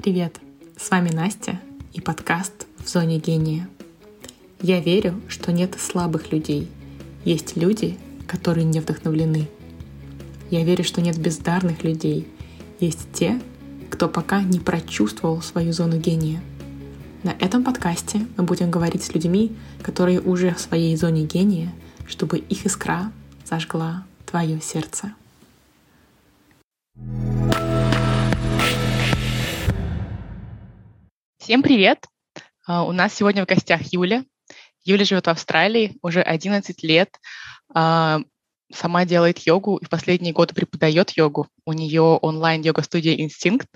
Привет! С вами Настя и подкаст «В зоне гения». Я верю, что нет слабых людей. Есть люди, которые не вдохновлены. Я верю, что нет бездарных людей. Есть те, кто пока не прочувствовал свою зону гения. На этом подкасте мы будем говорить с людьми, которые уже в своей зоне гения, чтобы их искра зажгла твое сердце. Всем привет! А, у нас сегодня в гостях Юля. Юля живет в Австралии уже 11 лет. А, сама делает йогу и в последние годы преподает йогу. У нее онлайн-йога-студия «Инстинкт».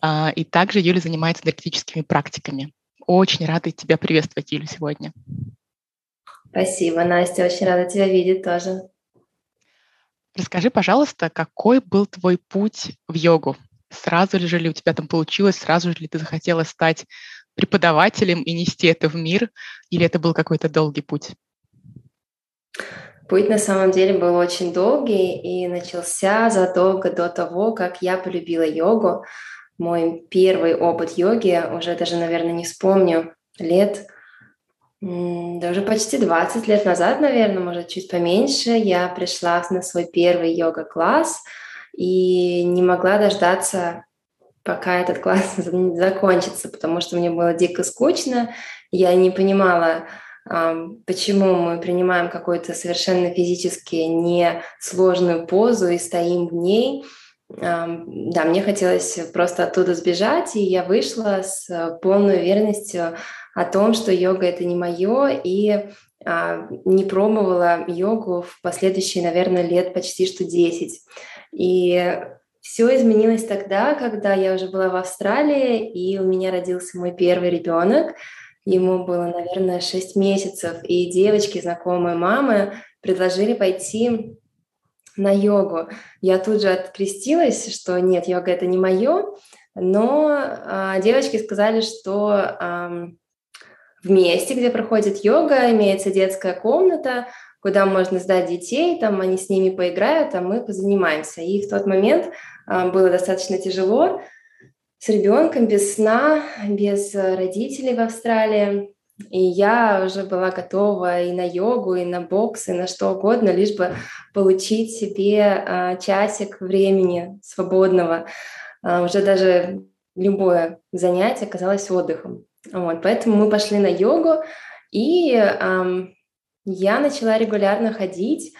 А, и также Юля занимается энергетическими практиками. Очень рада тебя приветствовать, Юля, сегодня. Спасибо, Настя. Очень рада тебя видеть тоже. Расскажи, пожалуйста, какой был твой путь в йогу? Сразу же ли у тебя там получилось, сразу же ли ты захотела стать преподавателем и нести это в мир, или это был какой-то долгий путь? Путь на самом деле был очень долгий и начался задолго до того, как я полюбила йогу. Мой первый опыт йоги, уже даже, наверное, не вспомню, лет, да уже почти 20 лет назад, наверное, может, чуть поменьше, я пришла на свой первый йога-класс – и не могла дождаться, пока этот класс закончится, потому что мне было дико скучно. Я не понимала, почему мы принимаем какую-то совершенно физически несложную позу и стоим в ней. Да, мне хотелось просто оттуда сбежать, и я вышла с полной уверенностью о том, что йога это не мое, и а, не пробовала йогу в последующие, наверное, лет почти что 10. И все изменилось тогда, когда я уже была в Австралии, и у меня родился мой первый ребенок. Ему было, наверное, 6 месяцев, и девочки, знакомые мамы, предложили пойти на йогу. Я тут же открестилась, что нет, йога это не мое, но а, девочки сказали, что а, в месте, где проходит йога, имеется детская комната, куда можно сдать детей, там они с ними поиграют, а мы позанимаемся. И в тот момент а, было достаточно тяжело с ребенком, без сна, без родителей в Австралии. И я уже была готова и на йогу, и на бокс, и на что угодно, лишь бы получить себе а, часик времени свободного. А, уже даже любое занятие казалось отдыхом. Вот, поэтому мы пошли на йогу, и я начала регулярно ходить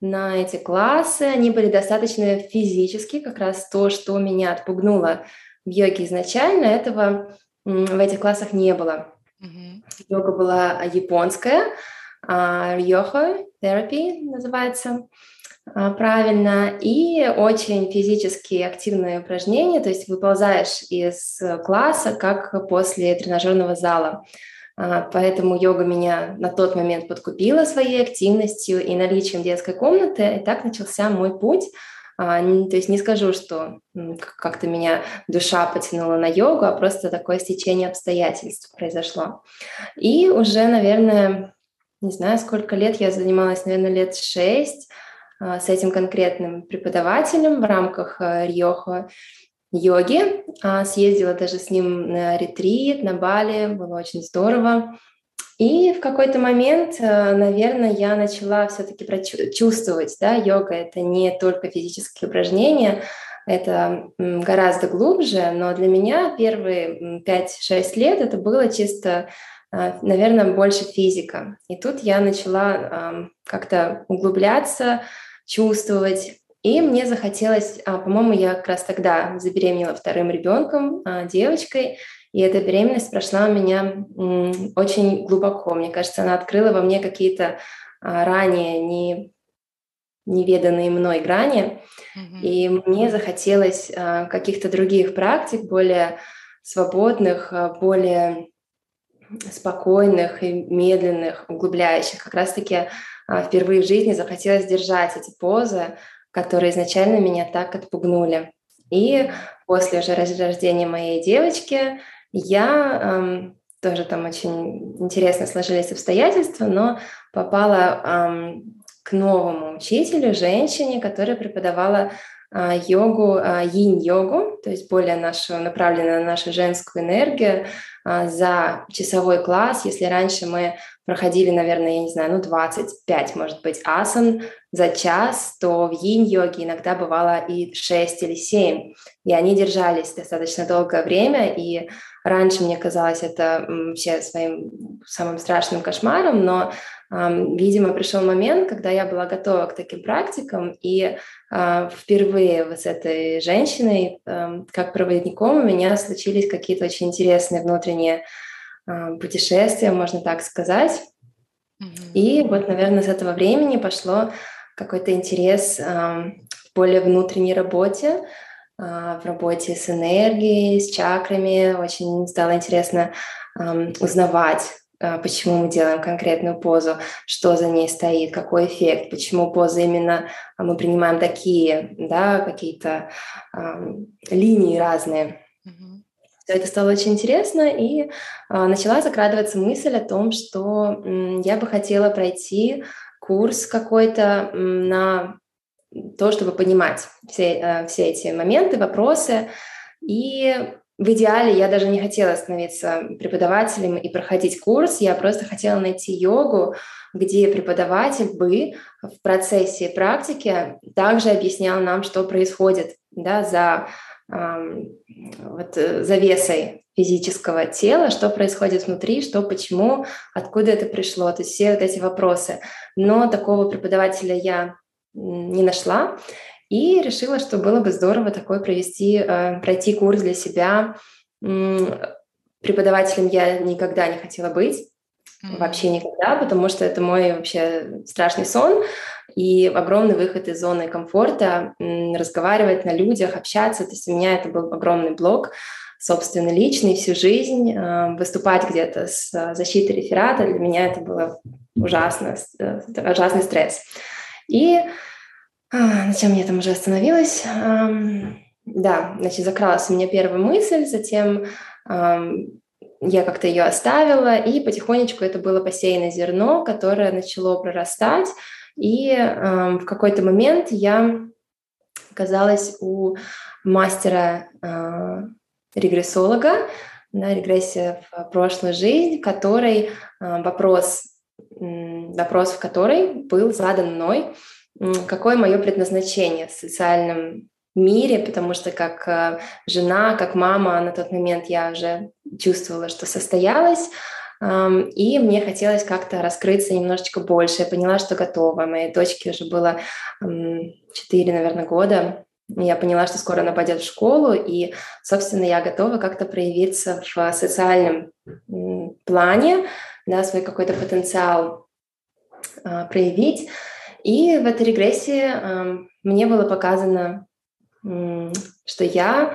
на эти классы. Они были достаточно физические, как раз то, что меня отпугнуло в йоге изначально, этого в этих классах не было. Mm-hmm. Йога была японская, йога терапия называется а, правильно, и очень физически активные упражнения, то есть выползаешь из класса, как после тренажерного зала. А, поэтому йога меня на тот момент подкупила своей активностью и наличием детской комнаты. И так начался мой путь. А, то есть не скажу, что как-то меня душа потянула на йогу, а просто такое стечение обстоятельств произошло. И уже, наверное, не знаю, сколько лет я занималась, наверное, лет шесть а, с этим конкретным преподавателем в рамках Риохо йоги. А, съездила даже с ним на ретрит на Бали, было очень здорово. И в какой-то момент, э, наверное, я начала все-таки чувствовать, да, йога это не только физические упражнения, это гораздо глубже, но для меня первые 5-6 лет это было чисто, э, наверное, больше физика. И тут я начала как-то углубляться, чувствовать, и мне захотелось, а, по-моему, я как раз тогда забеременела вторым ребенком, а, девочкой, и эта беременность прошла у меня очень глубоко. Мне кажется, она открыла во мне какие-то а, ранее не неведанные мной грани, mm-hmm. и мне захотелось каких-то других практик, более свободных, более спокойных и медленных, углубляющих. Как раз-таки впервые в жизни захотелось держать эти позы, которые изначально меня так отпугнули. И после уже рождения моей девочки я эм, тоже там очень интересно сложились обстоятельства, но попала эм, к новому учителю, женщине, которая преподавала а, йогу, йин-йогу, то есть более нашу, направленную на нашу женскую энергию за часовой класс. Если раньше мы проходили, наверное, я не знаю, ну 25, может быть, асан за час, то в йин-йоге иногда бывало и 6 или 7. И они держались достаточно долгое время, и раньше мне казалось это вообще своим самым страшным кошмаром, но, видимо, пришел момент, когда я была готова к таким практикам, и а, впервые вот с этой женщиной, как проводником, у меня случились какие-то очень интересные внутренние а, путешествия, можно так сказать. Mm-hmm. И вот, наверное, с этого времени пошло какой-то интерес в более внутренней работе, а, в работе с энергией, с чакрами. Очень стало интересно узнавать, а, почему мы делаем конкретную позу, что за ней стоит, какой эффект, почему позы именно мы принимаем такие, да, какие-то линии разные. Все это стало очень интересно, и а, начала закрадываться мысль о том, что я бы хотела пройти курс какой-то на то, чтобы понимать все, э, все эти моменты, вопросы. И в идеале я даже не хотела становиться преподавателем и проходить курс, я просто хотела найти йогу, где преподаватель бы в процессе практики также объяснял нам, что происходит да, за вот, э, завесой физического тела, что происходит внутри, что, почему, откуда это пришло, то есть все вот эти вопросы. Но такого преподавателя я не нашла и решила, что было бы здорово такой провести, э, пройти курс для себя. Преподавателем я никогда не хотела быть, вообще никогда, потому что это мой вообще страшный сон и огромный выход из зоны комфорта, разговаривать на людях, общаться. То есть у меня это был огромный блок, собственно, личный всю жизнь. Э, выступать где-то с защитой реферата для меня это было ужасно, э, ужасный стресс. И а, на чем я там уже остановилась? Да, значит, закралась у меня первая мысль, затем я как-то ее оставила, и потихонечку это было посеянное зерно, которое начало прорастать, и э, в какой-то момент я оказалась у мастера э, регрессолога, на регрессия в прошлую жизнь, который э, вопрос, э, вопрос в которой был задан мной, э, какое мое предназначение в социальном мире, потому что как э, жена, как мама на тот момент я уже чувствовала, что состоялась, и мне хотелось как-то раскрыться немножечко больше. Я поняла, что готова. Моей дочке уже было 4, наверное, года. Я поняла, что скоро она пойдет в школу, и, собственно, я готова как-то проявиться в социальном плане, да, свой какой-то потенциал а, проявить. И в этой регрессии мне было показано, что я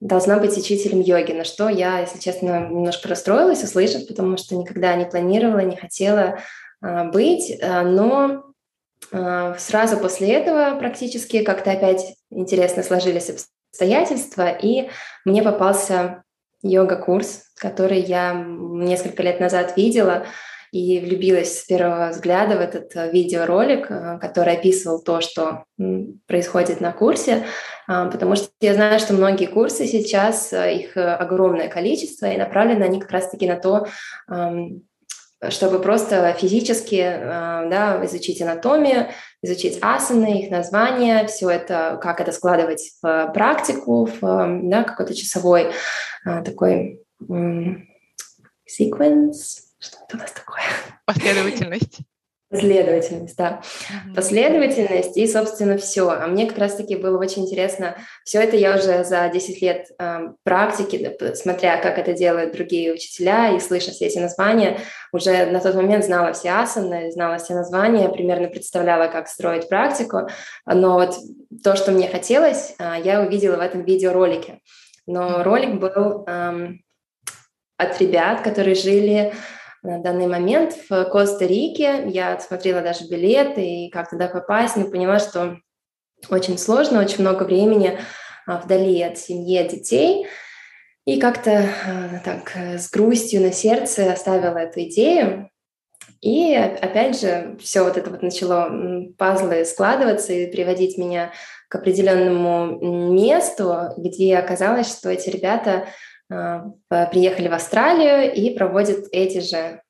должна быть учителем йоги, на что я, если честно, немножко расстроилась, услышав, потому что никогда не планировала, не хотела а, быть, а, но а, сразу после этого практически как-то опять интересно сложились обстоятельства, и мне попался йога-курс, который я несколько лет назад видела, и влюбилась с первого взгляда в этот э, видеоролик, э, который описывал то, что происходит на курсе, а, потому что я знаю, что многие курсы сейчас, э, их огромное количество, и направлены они как раз-таки на то, чтобы просто физически да, изучить анатомию, изучить асаны, их названия, все это, как это складывать в практику, в да, какой-то часовой такой sequence, что это у нас такое? Последовательность. Последовательность, да. Последовательность и, собственно, все. А мне как раз-таки было очень интересно. Все это я уже за 10 лет э, практики, смотря как это делают другие учителя и слыша все эти названия, уже на тот момент знала все асаны, знала все названия, примерно представляла, как строить практику. Но вот то, что мне хотелось, э, я увидела в этом видеоролике. Но ролик был э, от ребят, которые жили на данный момент в Коста-Рике. Я смотрела даже билеты и как туда попасть, но поняла, что очень сложно, очень много времени а, вдали от семьи, от детей. И как-то а, так с грустью на сердце оставила эту идею. И опять же, все вот это вот начало пазлы складываться и приводить меня к определенному месту, где оказалось, что эти ребята э, приехали в Австралию и проводят эти же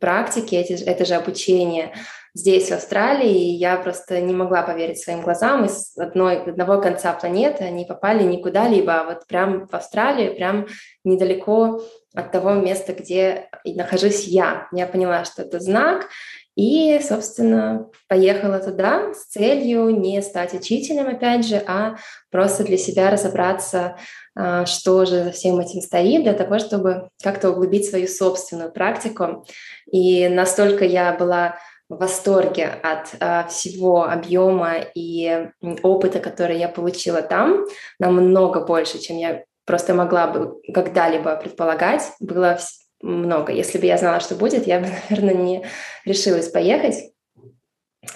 практики, эти, это же обучение здесь, в Австралии, и я просто не могла поверить своим глазам. Из одной, одного конца планеты они попали никуда либо, а вот прям в Австралию, прям недалеко от того места, где нахожусь я. Я поняла, что это знак, и, собственно, поехала туда с целью не стать учителем, опять же, а просто для себя разобраться, а, что же за всем этим стоит, для того, чтобы как-то углубить свою собственную практику. И настолько я была в восторге от а, всего объема и опыта, который я получила там, намного больше, чем я просто могла бы когда-либо предполагать. Было много. Если бы я знала, что будет, я бы, наверное, не решилась поехать.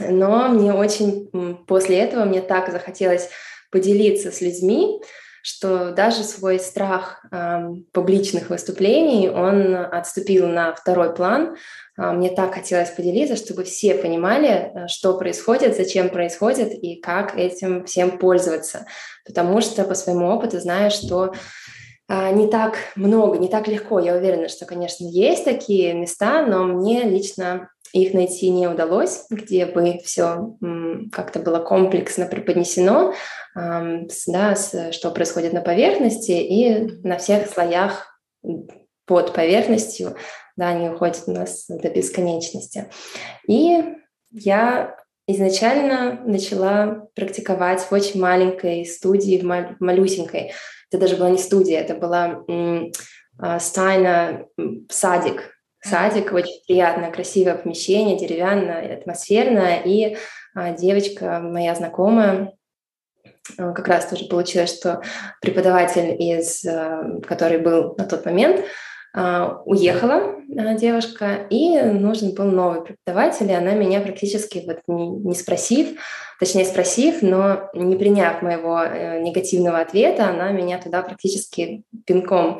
Но мне очень после этого мне так захотелось поделиться с людьми, что даже свой страх э, публичных выступлений, он отступил на второй план. Э, мне так хотелось поделиться, чтобы все понимали, э, что происходит, зачем происходит и как этим всем пользоваться. Потому что по своему опыту знаю, что а, не так много, не так легко. Я уверена, что, конечно, есть такие места, но мне лично их найти не удалось, где бы все как-то было комплексно преподнесено, да, что происходит на поверхности и на всех слоях под поверхностью, да, они уходят у нас до бесконечности. И я изначально начала практиковать в очень маленькой студии, в малюсенькой. Это даже была не студия, это была а, стайна садик. Садик, очень приятное, красивое помещение, деревянное, атмосферное. И а, девочка, моя знакомая, а, как раз тоже получилось, что преподаватель, из, который был на тот момент, уехала девушка, и нужен был новый преподаватель, и она меня практически вот не спросив, точнее спросив, но не приняв моего э, негативного ответа, она меня туда практически пинком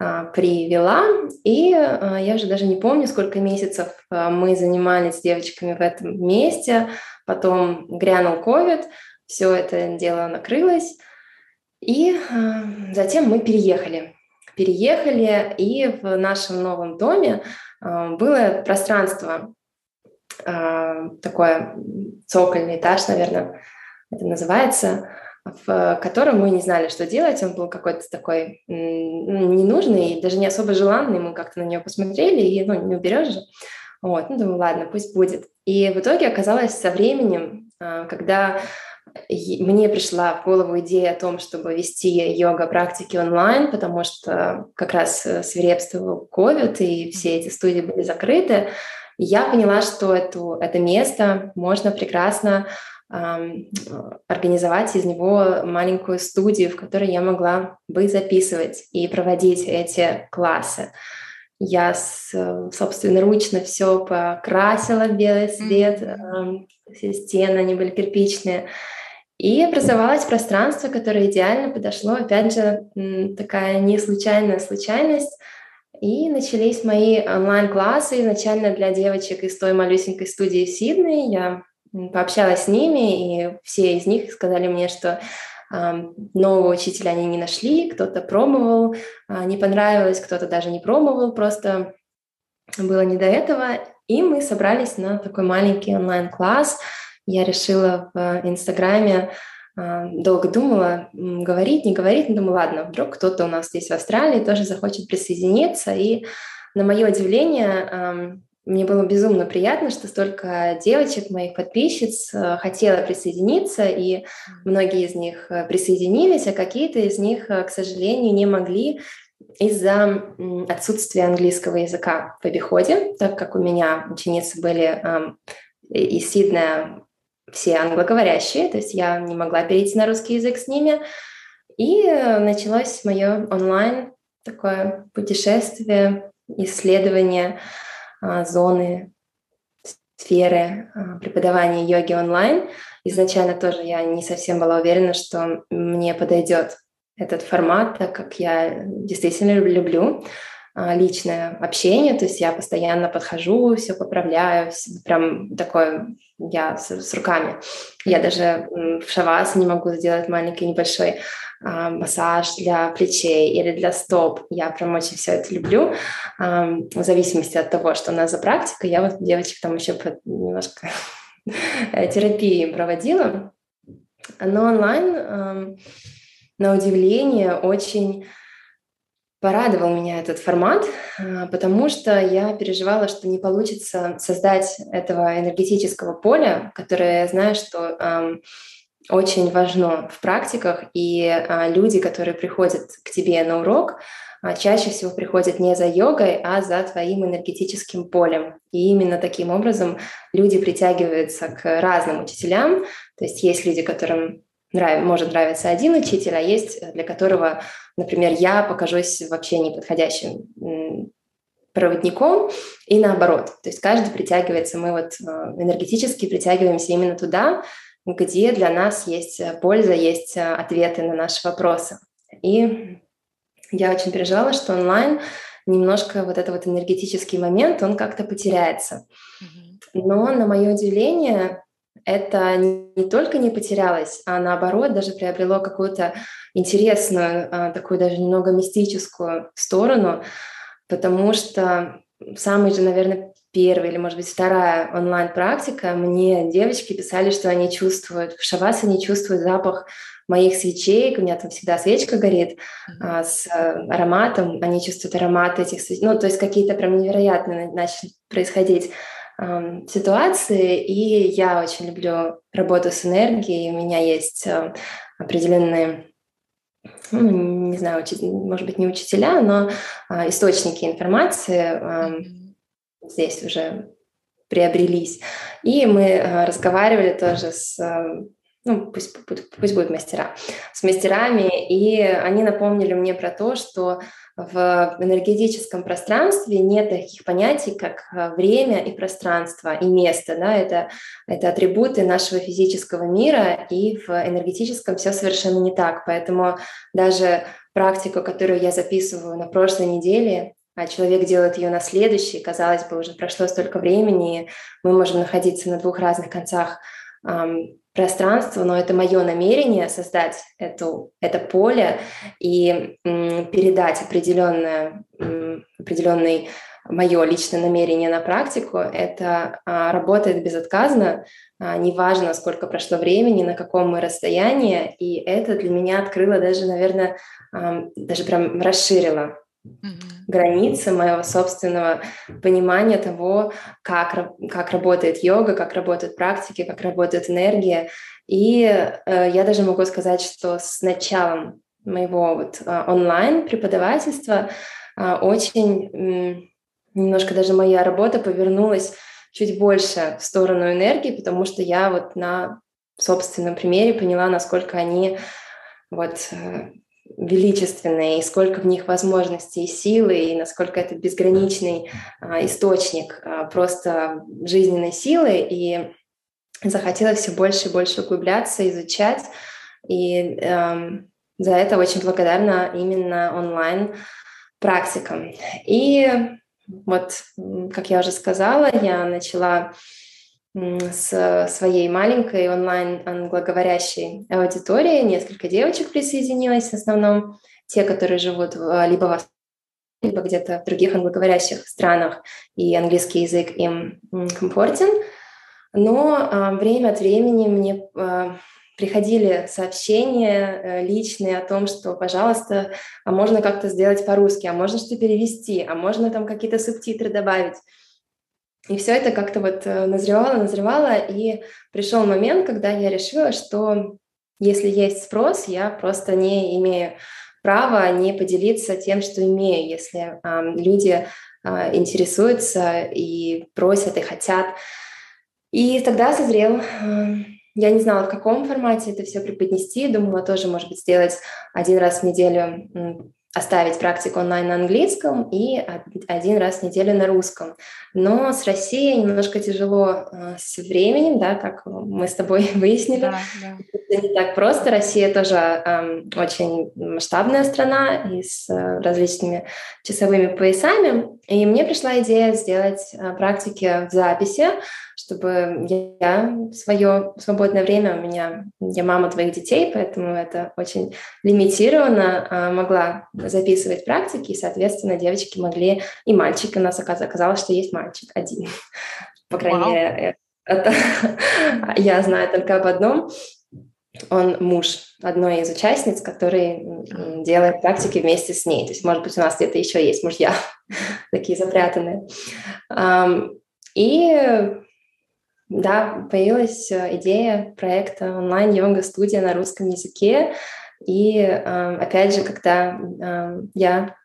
а, привела. И а, я уже даже не помню, сколько месяцев а, мы занимались с девочками в этом месте. Потом грянул ковид, все это дело накрылось. И затем мы переехали. Переехали, и в нашем новом доме было пространство а, такой цокольный этаж, наверное, это называется, в котором мы не знали, что делать. Он был какой-то такой ненужный, даже не особо желанный. Мы как-то на него посмотрели, и ну, не уберешь же. Вот, ну, думаю, ладно, пусть будет. И в итоге оказалось со временем, а, когда мне пришла в голову идея о том, чтобы вести йога-практики онлайн, потому что как раз э, свирепствовал COVID, и все эти студии были закрыты, я поняла, что эту, это место можно прекрасно эм, организовать из него маленькую студию, в которой я могла бы записывать и проводить эти классы. Я собственноручно все покрасила в белый цвет, mm-hmm. все стены, они были кирпичные. И образовалось пространство, которое идеально подошло. Опять же, такая не случайная случайность. И начались мои онлайн-классы изначально для девочек из той малюсенькой студии в Сиднее. Я пообщалась с ними, и все из них сказали мне, что нового учителя они не нашли, кто-то пробовал, а, не понравилось, кто-то даже не пробовал, просто было не до этого. И мы собрались на такой маленький онлайн-класс. Я решила в Инстаграме а, долго думала, говорить, не говорить, но думаю, ладно, вдруг кто-то у нас здесь в Австралии тоже захочет присоединиться. И на мое удивление, мне было безумно приятно, что столько девочек, моих подписчиц, э, хотела присоединиться, и многие из них э, присоединились, а какие-то из них, э, к сожалению, не могли из-за отсутствия английского языка в обиходе, так как у меня ученицы были из Сиднея все англоговорящие, то есть я не могла перейти на русский язык с ними. И э, началось мое онлайн такое путешествие, исследование а, зоны, сферы а, преподавания йоги онлайн. Изначально тоже я не совсем была уверена, что мне подойдет этот формат, так как я действительно люблю а, личное общение, то есть я постоянно подхожу, все поправляю, прям такое я с, с руками. Я даже в шавас не могу сделать маленький небольшой а, массаж для плечей или для стоп. Я прям очень все это люблю. А, в зависимости от того, что у нас за практика, я вот девочек там еще немножко терапии проводила. Но онлайн, на удивление, очень порадовал меня этот формат, а, потому что я переживала, что не получится создать этого энергетического поля, которое я знаю, что очень важно в практиках, и э, люди, которые приходят к тебе на урок, э, чаще всего приходят не за йогой, а за твоим энергетическим полем. И именно таким образом люди притягиваются к разным учителям. То есть есть люди, которым нрав... может нравиться один учитель, а есть для которого, например, я покажусь вообще неподходящим проводником и наоборот. То есть каждый притягивается, мы вот э, энергетически притягиваемся именно туда, где для нас есть польза, есть э, ответы на наши вопросы. И я очень переживала, что онлайн немножко вот этот вот энергетический момент, он как-то потеряется. Но на мое удивление, это не только не потерялось, а наоборот даже приобрело какую-то интересную, а, такую даже немного мистическую сторону, потому что самый же, наверное, первая или, может быть, вторая онлайн-практика, мне девочки писали, что они чувствуют, в шавасе они чувствуют запах моих свечей, у меня там всегда свечка горит а, с ароматом, они чувствуют аромат этих свечей, ну, то есть какие-то прям невероятные начали происходить ситуации, и я очень люблю работу с энергией. У меня есть э, определенные, ну, не знаю, может быть, не учителя, но а, источники информации здесь уже приобрелись. И мы э, разговаривали тоже с э, ну, пусть, пусть будут мастера, с мастерами, и они напомнили мне про то, что в энергетическом пространстве нет таких понятий, как э, время и пространство, и место. Да? Это, это атрибуты нашего физического мира, и в энергетическом все совершенно не так. Поэтому даже практику, которую я записываю на прошлой неделе, а человек делает ее на следующий, казалось бы, уже прошло столько времени, и мы можем находиться на двух разных концах пространство, но это мое намерение создать эту, это поле и передать определенное, определенный мое личное намерение на практику, это а, работает безотказно, а, неважно, сколько прошло времени, на каком мы расстоянии, и это для меня открыло даже, наверное, а, даже прям расширило. Границы моего собственного понимания того, как, как работает йога, как работают практики, как работает энергия. И э, я даже могу сказать, что с началом моего вот э, онлайн преподавательства э, очень немножко даже моя работа повернулась чуть больше в сторону энергии, потому что я вот на собственном примере поняла, насколько они вот э, величественные, и сколько в них возможностей и силы, и насколько это безграничный а, источник а, просто жизненной силы. И захотелось все больше и больше углубляться, изучать. И эм, за это очень благодарна именно онлайн практикам. И вот, как я уже сказала, я начала с своей маленькой онлайн англоговорящей аудиторией. Несколько девочек присоединилось, в основном те, которые живут либо в либо где-то в других англоговорящих странах, и английский язык им комфортен. Но время от времени мне приходили сообщения э, личные о том, что, пожалуйста, а можно как-то сделать по-русски, а можно что перевести, а можно там какие-то субтитры добавить. И все это как-то вот э, назревало, назревало, и пришел момент, когда я решила, что если есть спрос, я просто не имею права не поделиться тем, что имею, если э, люди э, интересуются и просят и хотят. И тогда созрел я не знала, в каком формате это все преподнести. Думала тоже, может быть, сделать один раз в неделю оставить практику онлайн на английском и один раз в неделю на русском. Но с Россией немножко тяжело э, с временем, да, как мы с тобой выяснили. Да, да. Это не так просто. Россия тоже э, очень масштабная страна и с э, различными часовыми поясами. И мне пришла идея сделать э, практики в записи, чтобы я свое свободное время, у меня, я мама твоих детей, поэтому это очень лимитированно, а, могла записывать практики, и, соответственно, девочки могли, и мальчик, у нас оказалось, что есть мальчик один, по крайней Вау. мере, это, я знаю только об одном, он муж одной из участниц, который делает практики вместе с ней. То есть, может быть, у нас где-то еще есть мужья такие запрятанные. И да, появилась э, идея проекта онлайн-йога-студия на русском языке. И эм, опять же, когда эм, я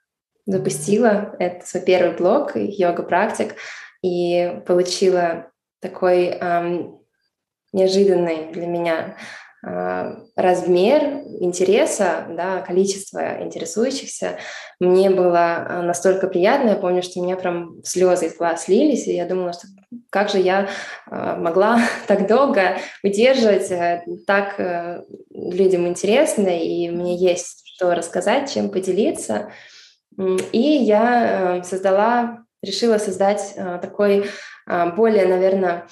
запустила этот свой первый блог йога-практик и получила такой эм, неожиданный для меня э, размер интереса, да, количество интересующихся, мне было э, настолько приятно. Я помню, что у меня прям слезы из глаз лились, и я думала, что как же я э, могла так долго удерживать, э, так э, людям интересно, и мне есть что рассказать, чем поделиться. И я создала, решила создать такой более, наверное,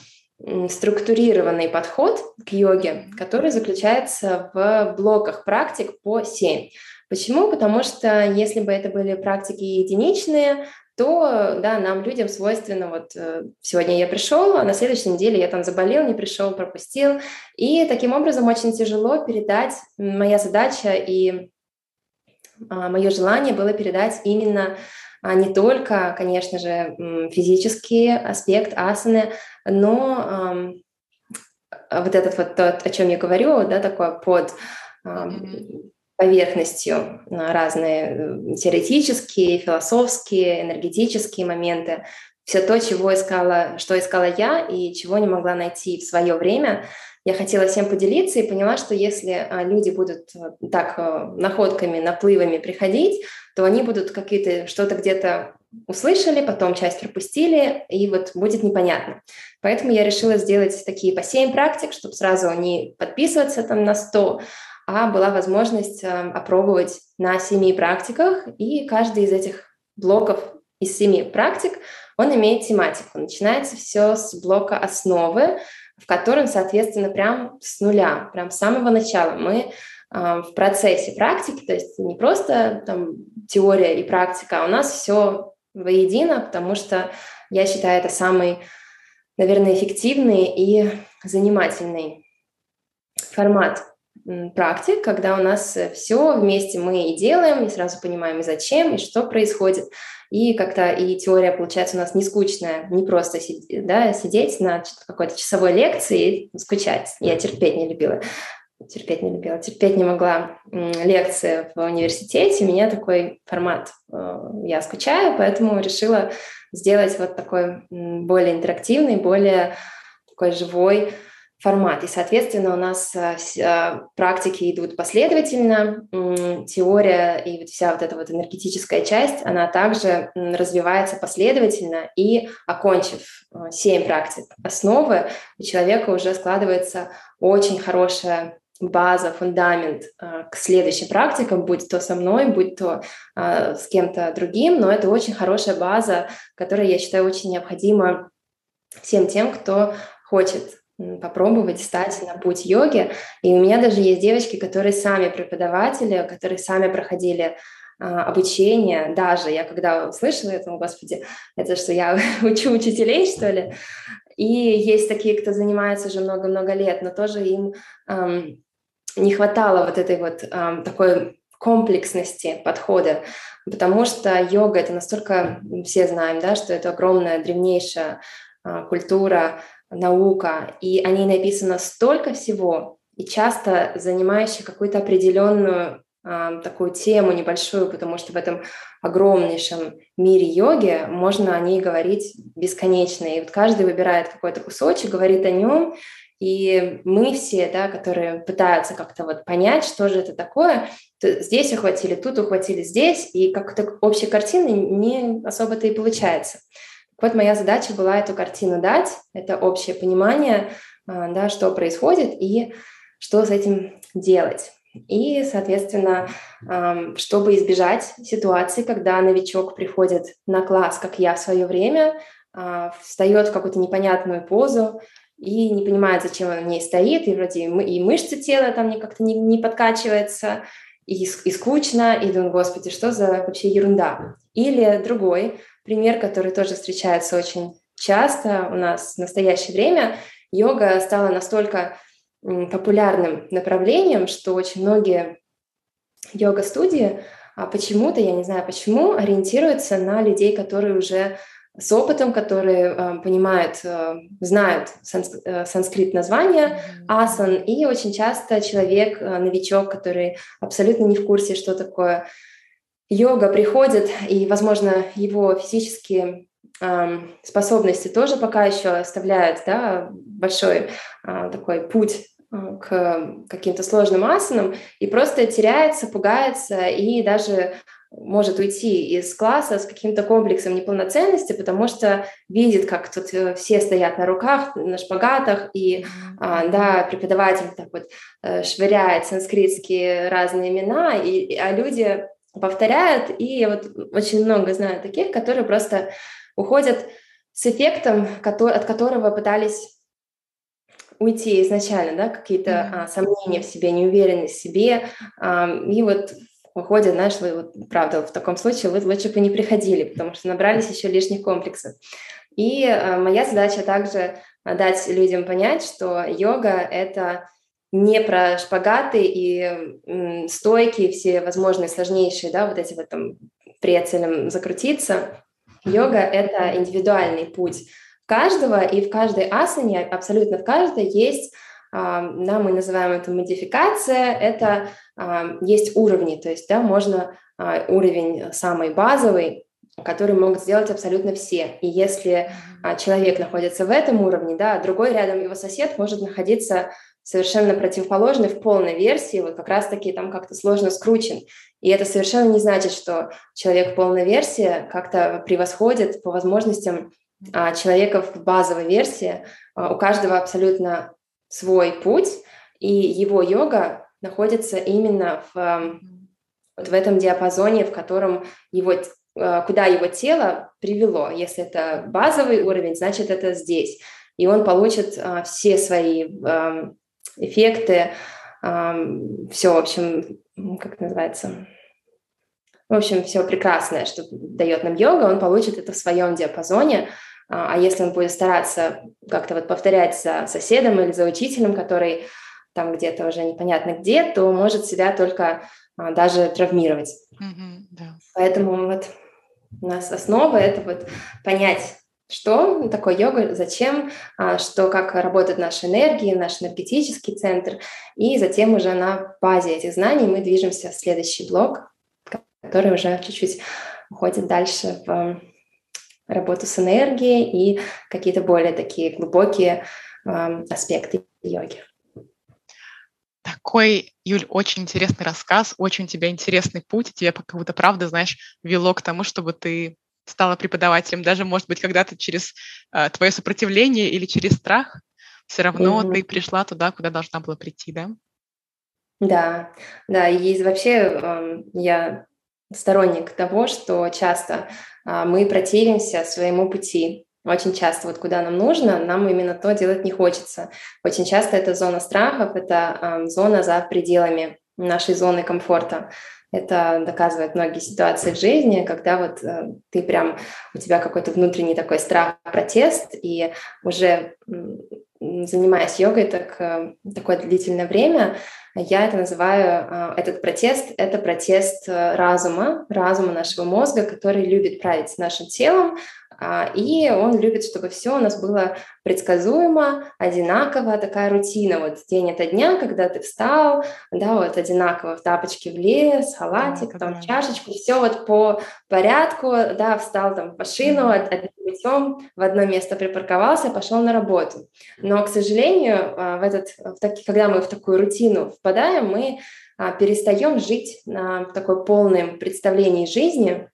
структурированный подход к йоге, который заключается в блоках практик по 7. Почему? Потому что если бы это были практики единичные, то да, нам, людям, свойственно, вот э, сегодня я пришел, а на следующей неделе я там заболел, не пришел, пропустил. И таким образом очень тяжело передать, моя задача и а, мое желание было передать именно а, не только, конечно же, физический аспект асаны, но вот этот вот тот, о чем я говорю, да, такое под поверхностью разные э, теоретические, философские, энергетические моменты. Все то, чего искала, что искала я и чего не могла найти в свое время, я хотела всем поделиться и поняла, что если а, люди будут так э, находками, наплывами приходить, то они будут какие-то что-то где-то услышали, потом часть пропустили, и вот будет непонятно. Поэтому я решила сделать такие по 7 практик, чтобы сразу не подписываться там на 100, а была возможность э, опробовать на семи практиках, и каждый из этих блоков из семи практик, он имеет тематику. Начинается все с блока основы, в котором, соответственно, прям с нуля, прям с самого начала мы э, в процессе практики, то есть не просто там теория и практика, а у нас все воедино, потому что я считаю это самый, наверное, эффективный и занимательный формат практик, когда у нас э, все вместе мы и делаем, и сразу понимаем, и зачем, и что происходит. И как-то и теория получается у нас не скучная, не просто сидеть, да, сидеть на какой-то часовой лекции и скучать. Я терпеть не любила. Терпеть не любила, терпеть не могла лекции в университете. У меня такой формат, э, я скучаю, поэтому решила сделать вот такой более интерактивный, более такой живой формат. И, соответственно, у нас э, э, практики идут последовательно, теория и вот вся вот эта вот энергетическая часть, она также развивается последовательно, и, окончив 7 э, практик основы, у человека уже складывается очень хорошая база, фундамент к следующим практикам, будь то со мной, будь то с кем-то другим, но это очень хорошая база, которая, я считаю, очень необходима всем тем, кто хочет попробовать стать на путь йоги. И у меня даже есть девочки, которые сами преподаватели, которые сами проходили а, обучение. Даже я когда услышала это, господи, это что я учу учителей, что ли? И есть такие, кто занимается уже много-много лет, но тоже им эм, не хватало вот этой вот эм, такой комплексности подхода, потому что йога это настолько, все знаем, да, что это огромная древнейшая э, культура, наука, и о ней написано столько всего, и часто занимающих какую-то определенную э, такую тему небольшую, потому что в этом огромнейшем мире йоги можно о ней говорить бесконечно. И вот каждый выбирает какой-то кусочек, говорит о нем, и мы все, да, которые пытаются как-то вот понять, что же это такое, здесь ухватили, тут ухватили, здесь, и как-то общей картины не особо-то и получается. Вот моя задача была эту картину дать, это общее понимание, а, да, что происходит и что с этим делать. И, соответственно, чтобы избежать ситуации, когда новичок приходит на класс, как я в свое время, а, встает в какую-то непонятную позу и не понимает, зачем он в ней стоит, и вроде и мышцы тела там как-то не, не подкачивается, и, и скучно, и думаю, господи, что за вообще ерунда. Или другой пример, который тоже встречается очень часто у нас в настоящее время, йога стала настолько популярным направлением, что очень многие йога-студии а почему-то, я не знаю почему, ориентируются на людей, которые уже с опытом, которые э, понимают, э, знают санс, э, санскрит название асан, и очень часто человек, э, новичок, который абсолютно не в курсе, что такое йога, приходит, и, возможно, его физические способности тоже пока еще оставляют да, большой э, такой путь Э, к каким-то сложным асанам и просто теряется, пугается и даже может уйти из класса с каким-то комплексом неполноценности, потому что видит, как тут э, все стоят на руках, на шпагатах, и а, да, преподаватель так вот э, швыряет санскритские разные имена, и, а люди повторяют, и вот очень много знаю таких, которые просто уходят с эффектом, от которого пытались уйти изначально, да, какие-то mm-hmm. а, сомнения в себе, неуверенность в себе, а, и вот выходит, знаешь, вы вот, правда, в таком случае вы лучше бы не приходили, потому что набрались еще лишних комплексов. И а, моя задача также дать людям понять, что йога — это не про шпагаты и стойки, все возможные сложнейшие, да, вот эти вот там прицелем закрутиться. Йога — это индивидуальный путь, каждого, и в каждой асане, абсолютно в каждой есть, да, мы называем это модификация, это есть уровни, то есть да, можно а, уровень самый базовый, который могут сделать абсолютно все. И если а, человек находится в этом уровне, да, другой рядом его сосед может находиться совершенно противоположный в полной версии, вот как раз-таки там как-то сложно скручен. И это совершенно не значит, что человек полной версии как-то превосходит по возможностям а, человека в базовой версии. А, у каждого абсолютно свой путь, и его йога находится именно в, вот в этом диапазоне, в котором его, а, куда его тело привело. Если это базовый уровень, значит это здесь. И он получит все свои эффекты, все, в общем, как это называется, в общем, все прекрасное, что дает нам йога, он получит это в своем диапазоне, а, а если он будет стараться как-то вот повторять за соседом или за учителем, который там где-то уже непонятно где, то может себя только а, даже травмировать. Mm-hmm, да. Поэтому вот у нас основа это вот понять, что такое йога, зачем, а, что, как работает наша энергия, наш энергетический центр, и затем уже на базе этих знаний мы движемся в следующий блок, который уже чуть-чуть уходит дальше в работу с энергией и какие-то более такие глубокие э, аспекты йоги. Такой, Юль, очень интересный рассказ, очень у тебя интересный путь, тебя как будто, правда, знаешь, вело к тому, чтобы ты стала преподавателем, даже, может быть, когда-то через э, твое сопротивление или через страх, все равно mm-hmm. ты пришла туда, куда должна была прийти, да? Да, да, и вообще э, я сторонник того, что часто а, мы противимся своему пути. Очень часто вот куда нам нужно, нам именно то делать не хочется. Очень часто это зона страхов, это зона за пределами нашей зоны комфорта. Это доказывает многие ситуации в жизни, когда вот э, ты прям, у тебя какой-то внутренний такой страх, протест, и уже занимаясь йогой так, э, такое длительное время, я это называю, а, этот протест, это протест э, разума, разума нашего мозга, который любит править нашим телом, и он любит, чтобы все у нас было предсказуемо, одинаково, такая рутина, вот день это дня, когда ты встал, да, вот одинаково в тапочке в лес, халатик, там чашечку, все вот по порядку, да, встал там в машину, mm-hmm. путем в одно место припарковался, пошел на работу. Но, к сожалению, в этот, в таки, когда мы в такую рутину впадаем, мы перестаем жить на такой полном представлении жизни,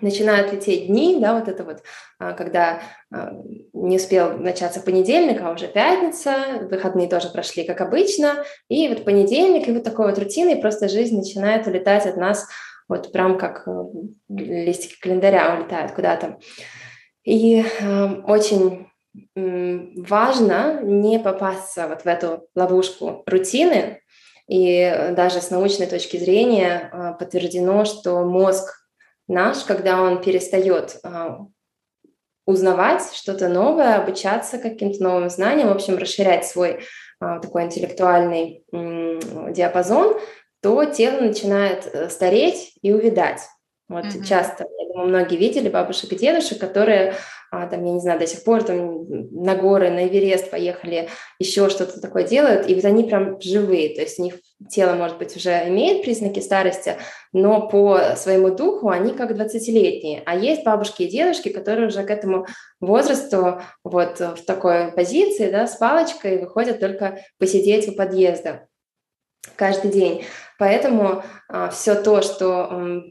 начинают лететь дни, да, вот это вот, а, когда а, не успел начаться понедельник, а уже пятница, выходные тоже прошли, как обычно, и вот понедельник, и вот такой вот рутиной просто жизнь начинает улетать от нас, вот прям как э, листики календаря улетают куда-то. И э, очень важно не попасться вот в эту ловушку рутины, и даже с научной точки зрения а, подтверждено, что мозг наш, когда он перестает а, узнавать что-то новое, обучаться каким-то новым знаниям, в общем, расширять свой а, такой интеллектуальный диапазон, то тело начинает э, стареть и увядать. Вот mm-hmm. часто, я думаю, многие видели бабушек и дедушек, которые а, там, я не знаю, до сих пор там на горы, на Эверест поехали, еще что-то такое делают, и вот они прям живые, то есть у них тело, может быть, уже имеет признаки старости, но по своему духу они как 20-летние. А есть бабушки и дедушки, которые уже к этому возрасту вот в такой позиции, да, с палочкой выходят только посидеть у подъезда каждый день. Поэтому а, все то, что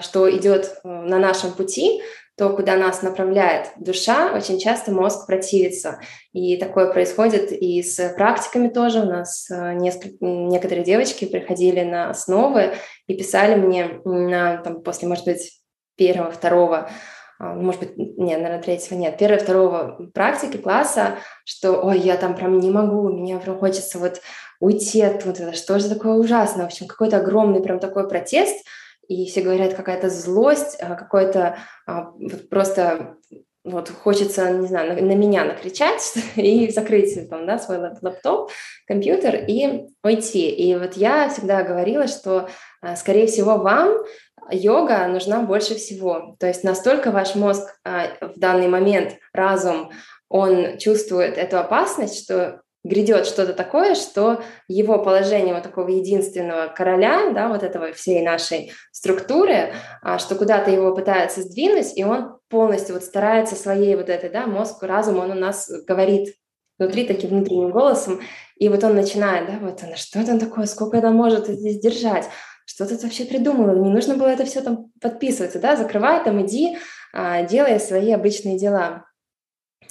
что идет э, на нашем пути, то, куда нас направляет душа, очень часто мозг противится. И такое происходит и с практиками тоже. У нас э, несколько, некоторые девочки приходили на основы и писали мне на, там, после, может быть, первого, второго а, может быть, нет, наверное, третьего нет, первого, второго практики класса, что, ой, я там прям не могу, мне прям хочется вот уйти оттуда, что же такое ужасное, в общем, какой-то огромный прям такой протест – и все говорят какая-то злость, а, какой-то а, вот просто вот хочется, не знаю, на, на меня накричать и закрыть там, да, свой лаптоп, компьютер и уйти. И вот я всегда говорила, что, а, скорее всего, вам йога нужна больше всего. То есть настолько ваш мозг в данный момент, разум, он чувствует эту опасность, что грядет что-то такое, что его положение вот такого единственного короля, да, вот этого всей нашей структуры, а, что куда-то его пытаются сдвинуть, и он полностью вот старается своей вот этой, да, мозг, разум, он у нас говорит внутри таким внутренним голосом, и вот он начинает, да, вот она, что там такое, сколько это может здесь держать, что ты вообще придумала, не нужно было это все там подписываться, да, закрывай там, иди, а, делай свои обычные дела.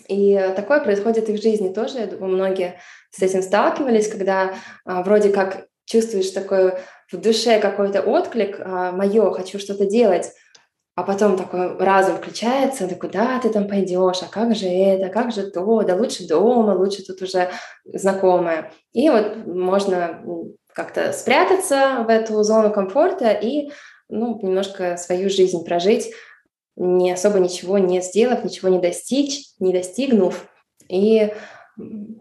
И такое происходит и в жизни тоже. Я думаю, многие с этим сталкивались, когда а, вроде как чувствуешь такой в душе какой-то отклик, а, мое, хочу что-то делать, а потом такой разум включается, да куда ты там пойдешь, а как же это, как же то, да лучше дома, лучше тут уже знакомое. И вот можно как-то спрятаться в эту зону комфорта и ну, немножко свою жизнь прожить не особо ничего не сделав, ничего не достичь, не достигнув. И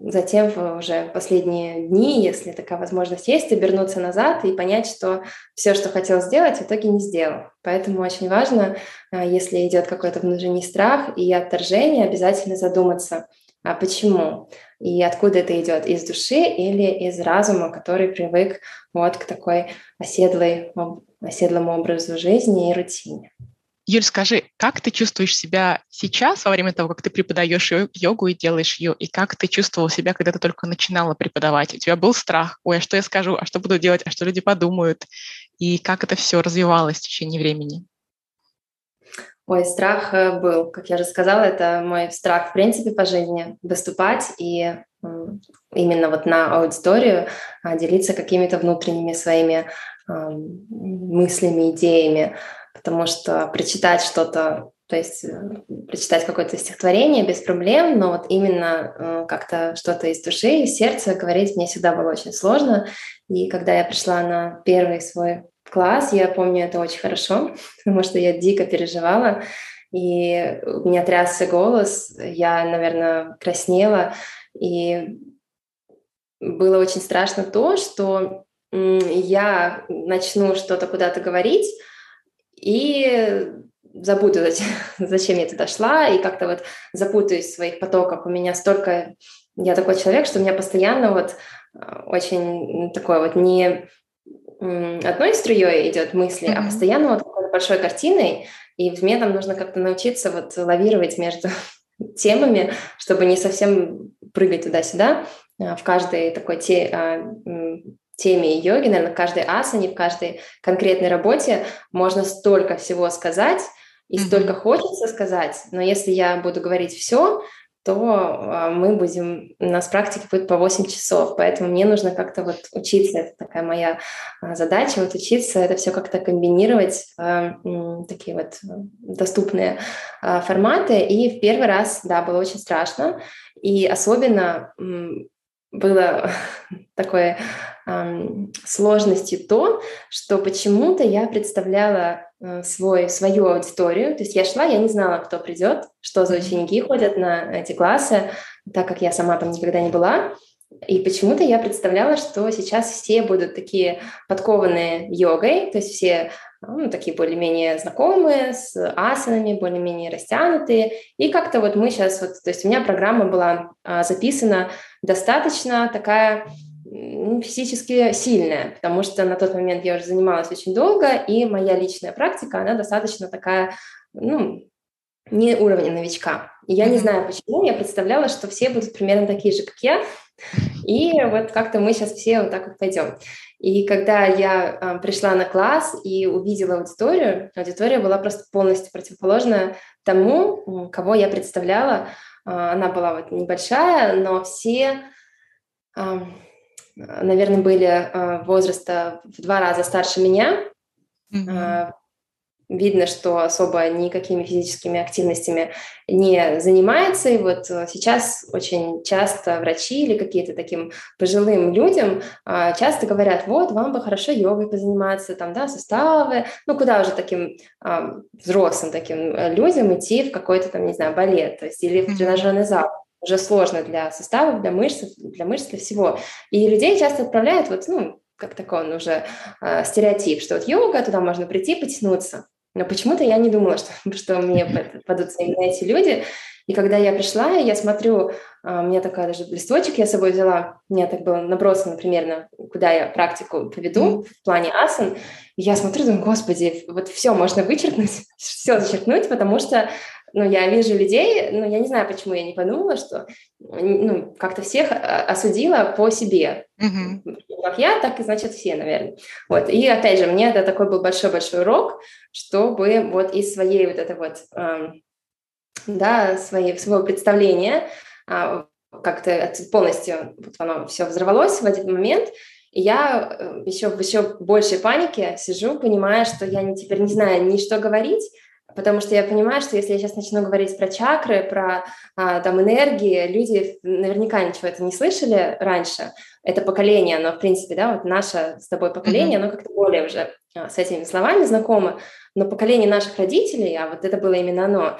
затем уже последние дни, если такая возможность есть, обернуться назад и понять, что все, что хотел сделать, в итоге не сделал. Поэтому очень важно, а, если идет какой-то внутренний страх и отторжение, обязательно задуматься, а почему и откуда это идет, из души или из разума, который привык вот к такой оседлой, оседлому образу жизни и рутине. Юль, скажи, как ты чувствуешь себя сейчас во время того, как ты преподаешь йогу и делаешь ее, и как ты чувствовал себя, когда ты только начинала преподавать? У тебя был страх, ой, а что я скажу, а что буду делать, а что люди подумают, и как это все развивалось в течение времени? Ой, страх э, был, как я уже сказала, это мой страх в принципе по жизни, выступать и именно вот на аудиторию а, делиться какими-то внутренними своими мыслями, идеями потому что прочитать что-то, то есть э, прочитать какое-то стихотворение без проблем, но вот именно э, как-то что-то из души, из сердца говорить мне всегда было очень сложно. И когда я пришла на первый свой класс, я помню это очень хорошо, потому что я дико переживала, и у меня трясся голос, я, наверное, краснела, и было очень страшно то, что я начну что-то куда-то говорить, и забуду, зачем я туда шла, и как-то вот запутаюсь в своих потоках. У меня столько... Я такой человек, что у меня постоянно вот э, очень такое вот не одной струей идет мысли, mm-hmm. а постоянно вот большой картиной, и мне там нужно как-то научиться вот лавировать между темами, чтобы не совсем прыгать туда-сюда а, в каждой такой те, а, теме йоги, наверное, в каждой асане, в каждой конкретной работе можно столько всего сказать, и mm-hmm. столько хочется сказать, но если я буду говорить все, то а, мы будем, у нас практика будет по 8 часов, поэтому мне нужно как-то вот учиться, это такая моя а, задача, вот учиться это все как-то комбинировать, а, такие вот доступные форматы, и в первый раз, да, было очень страшно, и особенно было такой эм, сложностью то, что почему-то я представляла э, свой, свою аудиторию, то есть я шла, я не знала, кто придет, что за ученики ходят на эти классы, так как я сама там никогда не была, и почему-то я представляла, что сейчас все будут такие подкованные йогой, то есть все ну, такие более-менее знакомые, с асанами, более-менее растянутые. И как-то вот мы сейчас, вот, то есть у меня программа была а, записана достаточно такая физически сильная, потому что на тот момент я уже занималась очень долго, и моя личная практика, она достаточно такая, ну, не уровня новичка. И я не знаю почему, я представляла, что все будут примерно такие же, как я, и вот как-то мы сейчас все вот так вот пойдем. И когда я э, пришла на класс и увидела аудиторию, аудитория была просто полностью противоположна тому, кого я представляла. Э, она была вот небольшая, но все, наверное, были э, возраста в два раза старше меня. Mm-hmm видно, что особо никакими физическими активностями не занимается. И вот э, сейчас очень часто врачи или какие-то таким пожилым людям а, часто говорят, вот, вам бы хорошо йогой позаниматься, там, да, суставы, ну, куда уже таким а, взрослым таким э, людям идти в какой-то там, не знаю, балет, то есть или в тренажерный зал уже сложно для суставов, для мышц, для мышц, для всего. И людей часто отправляют вот, ну, как такой он уже э, стереотип, что вот йога, туда можно прийти, потянуться. Но почему-то я не думала, что, что мне попадутся именно эти люди. И когда я пришла, я смотрю, а, у меня такая даже листочек я с собой взяла, у меня так было набросано примерно, куда я практику поведу в плане асан. И я смотрю, думаю, господи, вот все можно вычеркнуть, все зачеркнуть, потому что ну, я вижу людей, но я не знаю, почему я не подумала, что ну, как-то всех а, осудила по себе. Mm-hmm. Как я, так и значит все, наверное. Вот. И опять же, мне это такой был большой-большой урок, чтобы вот из своей вот этой вот, э, да, своей, своего представления э, как-то полностью вот оно все взорвалось в один момент, и я еще в еще большей панике сижу, понимая, что я не, теперь не знаю ни что говорить, Потому что я понимаю, что если я сейчас начну говорить про чакры, про а, там энергии, люди наверняка ничего это не слышали раньше. Это поколение, оно в принципе, да, вот наше с тобой поколение, оно как-то более уже а, с этими словами знакомо. Но поколение наших родителей, а вот это было именно оно, а,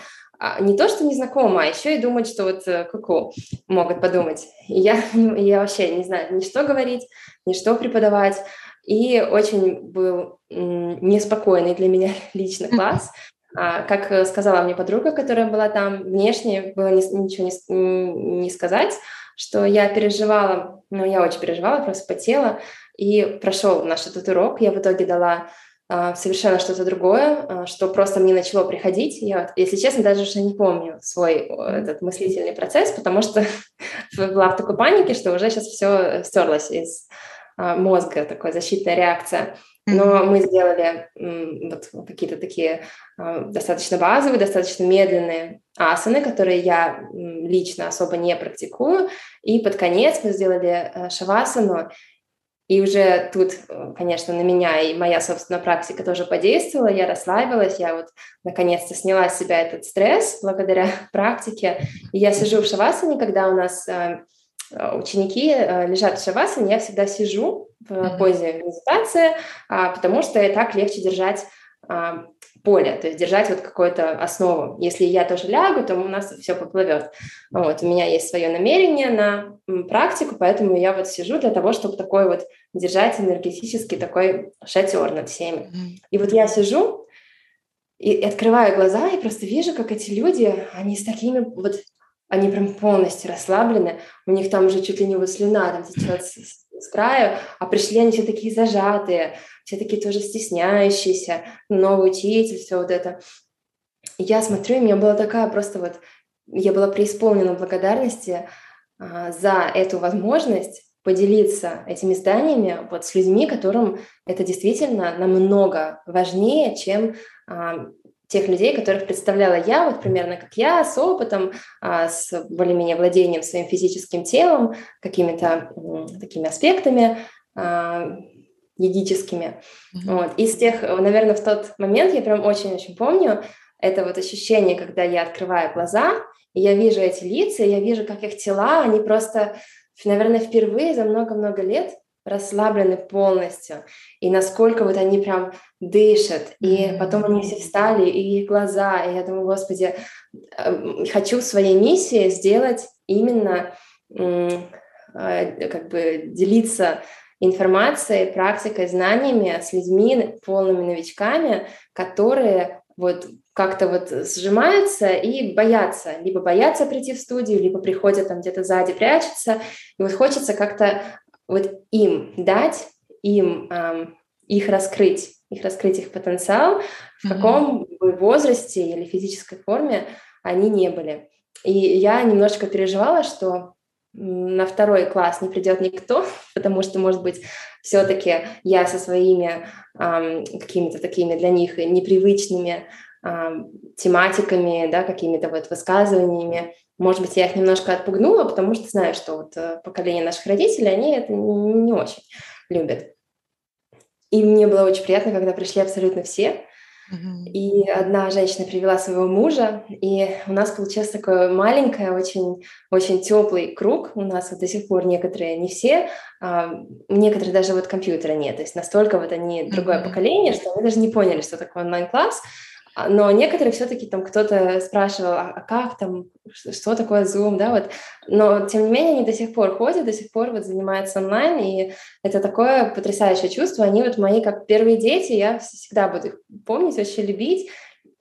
не то, что не знакомо, а еще и думать, что вот э, куку могут подумать. И я, я вообще не знаю ни что говорить, ни что преподавать. И очень был неспокойный для меня лично класс, а, как э, сказала мне подруга, которая была там, внешне было ни, ничего не, не сказать, что я переживала, ну, я очень переживала, просто потела, и прошел наш этот урок. Я в итоге дала а, совершенно что-то другое, а, что просто мне начало приходить. Я, если честно, даже уже не помню свой этот мыслительный процесс, потому что была в такой панике, что уже сейчас все стерлось из а, мозга, такая защитная реакция. Но мы сделали вот какие-то такие а, достаточно базовые, достаточно медленные асаны, которые я лично особо не практикую. И под конец мы сделали э, шавасану. И уже тут, э, конечно, на меня и моя собственная практика тоже подействовала. Я расслабилась, я вот наконец-то сняла с себя этот стресс благодаря практике. И я сижу в шавасане, когда у нас э, ученики лежат в шавасане, я всегда сижу в позе медитации, а, потому что так легче держать а, поле, то есть держать вот какую-то основу. Если я тоже лягу, то у нас все поплывет. Вот, у меня есть свое намерение на практику, поэтому я вот сижу для того, чтобы такой вот держать энергетический такой шатер над всеми. И вот я сижу и открываю глаза и просто вижу, как эти люди, они с такими вот они прям полностью расслаблены, у них там уже чуть ли не вот слюна там течет с, с краю, а пришли они все такие зажатые, все такие тоже стесняющиеся, новый учитель, все вот это. Я смотрю, и у меня была такая просто вот, я была преисполнена благодарности а, за эту возможность поделиться этими зданиями вот с людьми, которым это действительно намного важнее, чем а, тех людей, которых представляла я, вот примерно как я, с опытом, а, с более-менее владением своим физическим телом, какими-то такими аспектами а, йогическими. Mm-hmm. Вот. И с тех, наверное, в тот момент я прям очень-очень помню это вот ощущение, когда я открываю глаза, и я вижу эти лица, и я вижу, как их тела, они просто, наверное, впервые за много-много лет расслаблены полностью, и насколько вот они прям дышат, и потом они все встали, и их глаза, и я думаю, Господи, эм, хочу в своей миссии сделать именно э, как бы делиться информацией, практикой, знаниями с людьми, полными новичками, которые вот как-то вот сжимаются и боятся, либо боятся прийти в студию, либо приходят там где-то сзади, прячутся, и вот хочется как-то вот им дать, им эм, их раскрыть, их раскрыть их потенциал, в каком бы возрасте или физической форме они не были. И я немножечко переживала, что на второй класс не придет никто, потому что, может быть, все-таки я со своими эм, какими-то такими для них непривычными тематиками, да, какими-то вот высказываниями может быть, я их немножко отпугнула, потому что знаю, что вот э, поколение наших родителей, они это не очень любят. И мне было очень приятно, когда пришли абсолютно все. И одна женщина привела своего мужа, и у нас получился такой маленький, очень, очень теплый круг. У нас вот до сих пор некоторые, не все, а некоторые даже вот компьютера нет. То есть настолько вот они другое поколение, что они даже не поняли, что такое онлайн-класс. А, но некоторые все-таки там кто-то спрашивал, а, а как там, что такое Zoom, да, вот. Но, тем не менее, они до сих пор ходят, до сих пор вот занимаются онлайн, и это такое потрясающее чувство. Они вот мои как первые дети, я всегда буду их помнить, очень любить,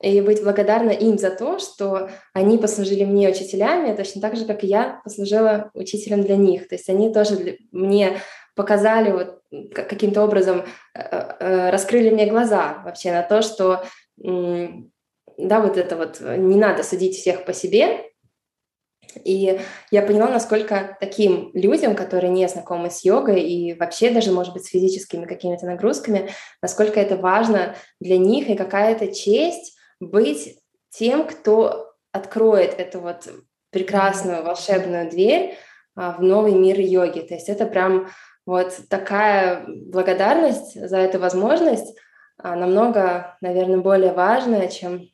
и быть благодарна им за то, что они послужили мне учителями, точно так же, как и я послужила учителем для них. То есть они тоже мне показали вот каким-то образом, э, э, раскрыли мне глаза вообще на то, что да, вот это вот, э, не надо судить всех по себе. И я поняла, насколько таким людям, которые не знакомы с йогой и вообще даже, может быть, с физическими какими-то нагрузками, насколько это важно для них и какая-то честь быть тем, кто откроет эту вот прекрасную волшебную дверь а, в новый мир йоги. То есть это прям вот такая благодарность за эту возможность, намного, наверное, более важное, чем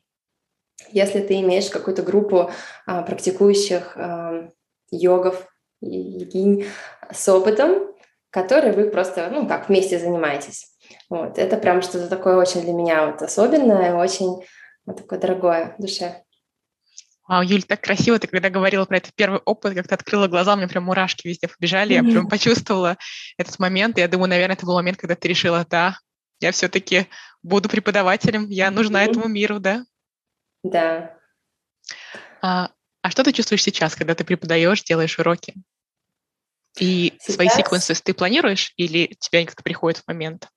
если ты имеешь какую-то группу а, практикующих а, йогов и йогинь с опытом, которые вы просто, ну, как вместе занимаетесь. Вот, это прям что-то такое очень для меня вот особенное, очень вот такое дорогое в душе. Вау, Юль, так красиво ты когда говорила про этот первый опыт, как ты открыла глаза, у меня прям мурашки везде побежали, я прям почувствовала этот момент. Я думаю, наверное, это был момент, когда ты решила, да, я все-таки буду преподавателем, я нужна этому миру, да? Да. А, а что ты чувствуешь сейчас, когда ты преподаешь, делаешь уроки? И сейчас... свои секвенсы ты планируешь или тебя как-то приходит в момент?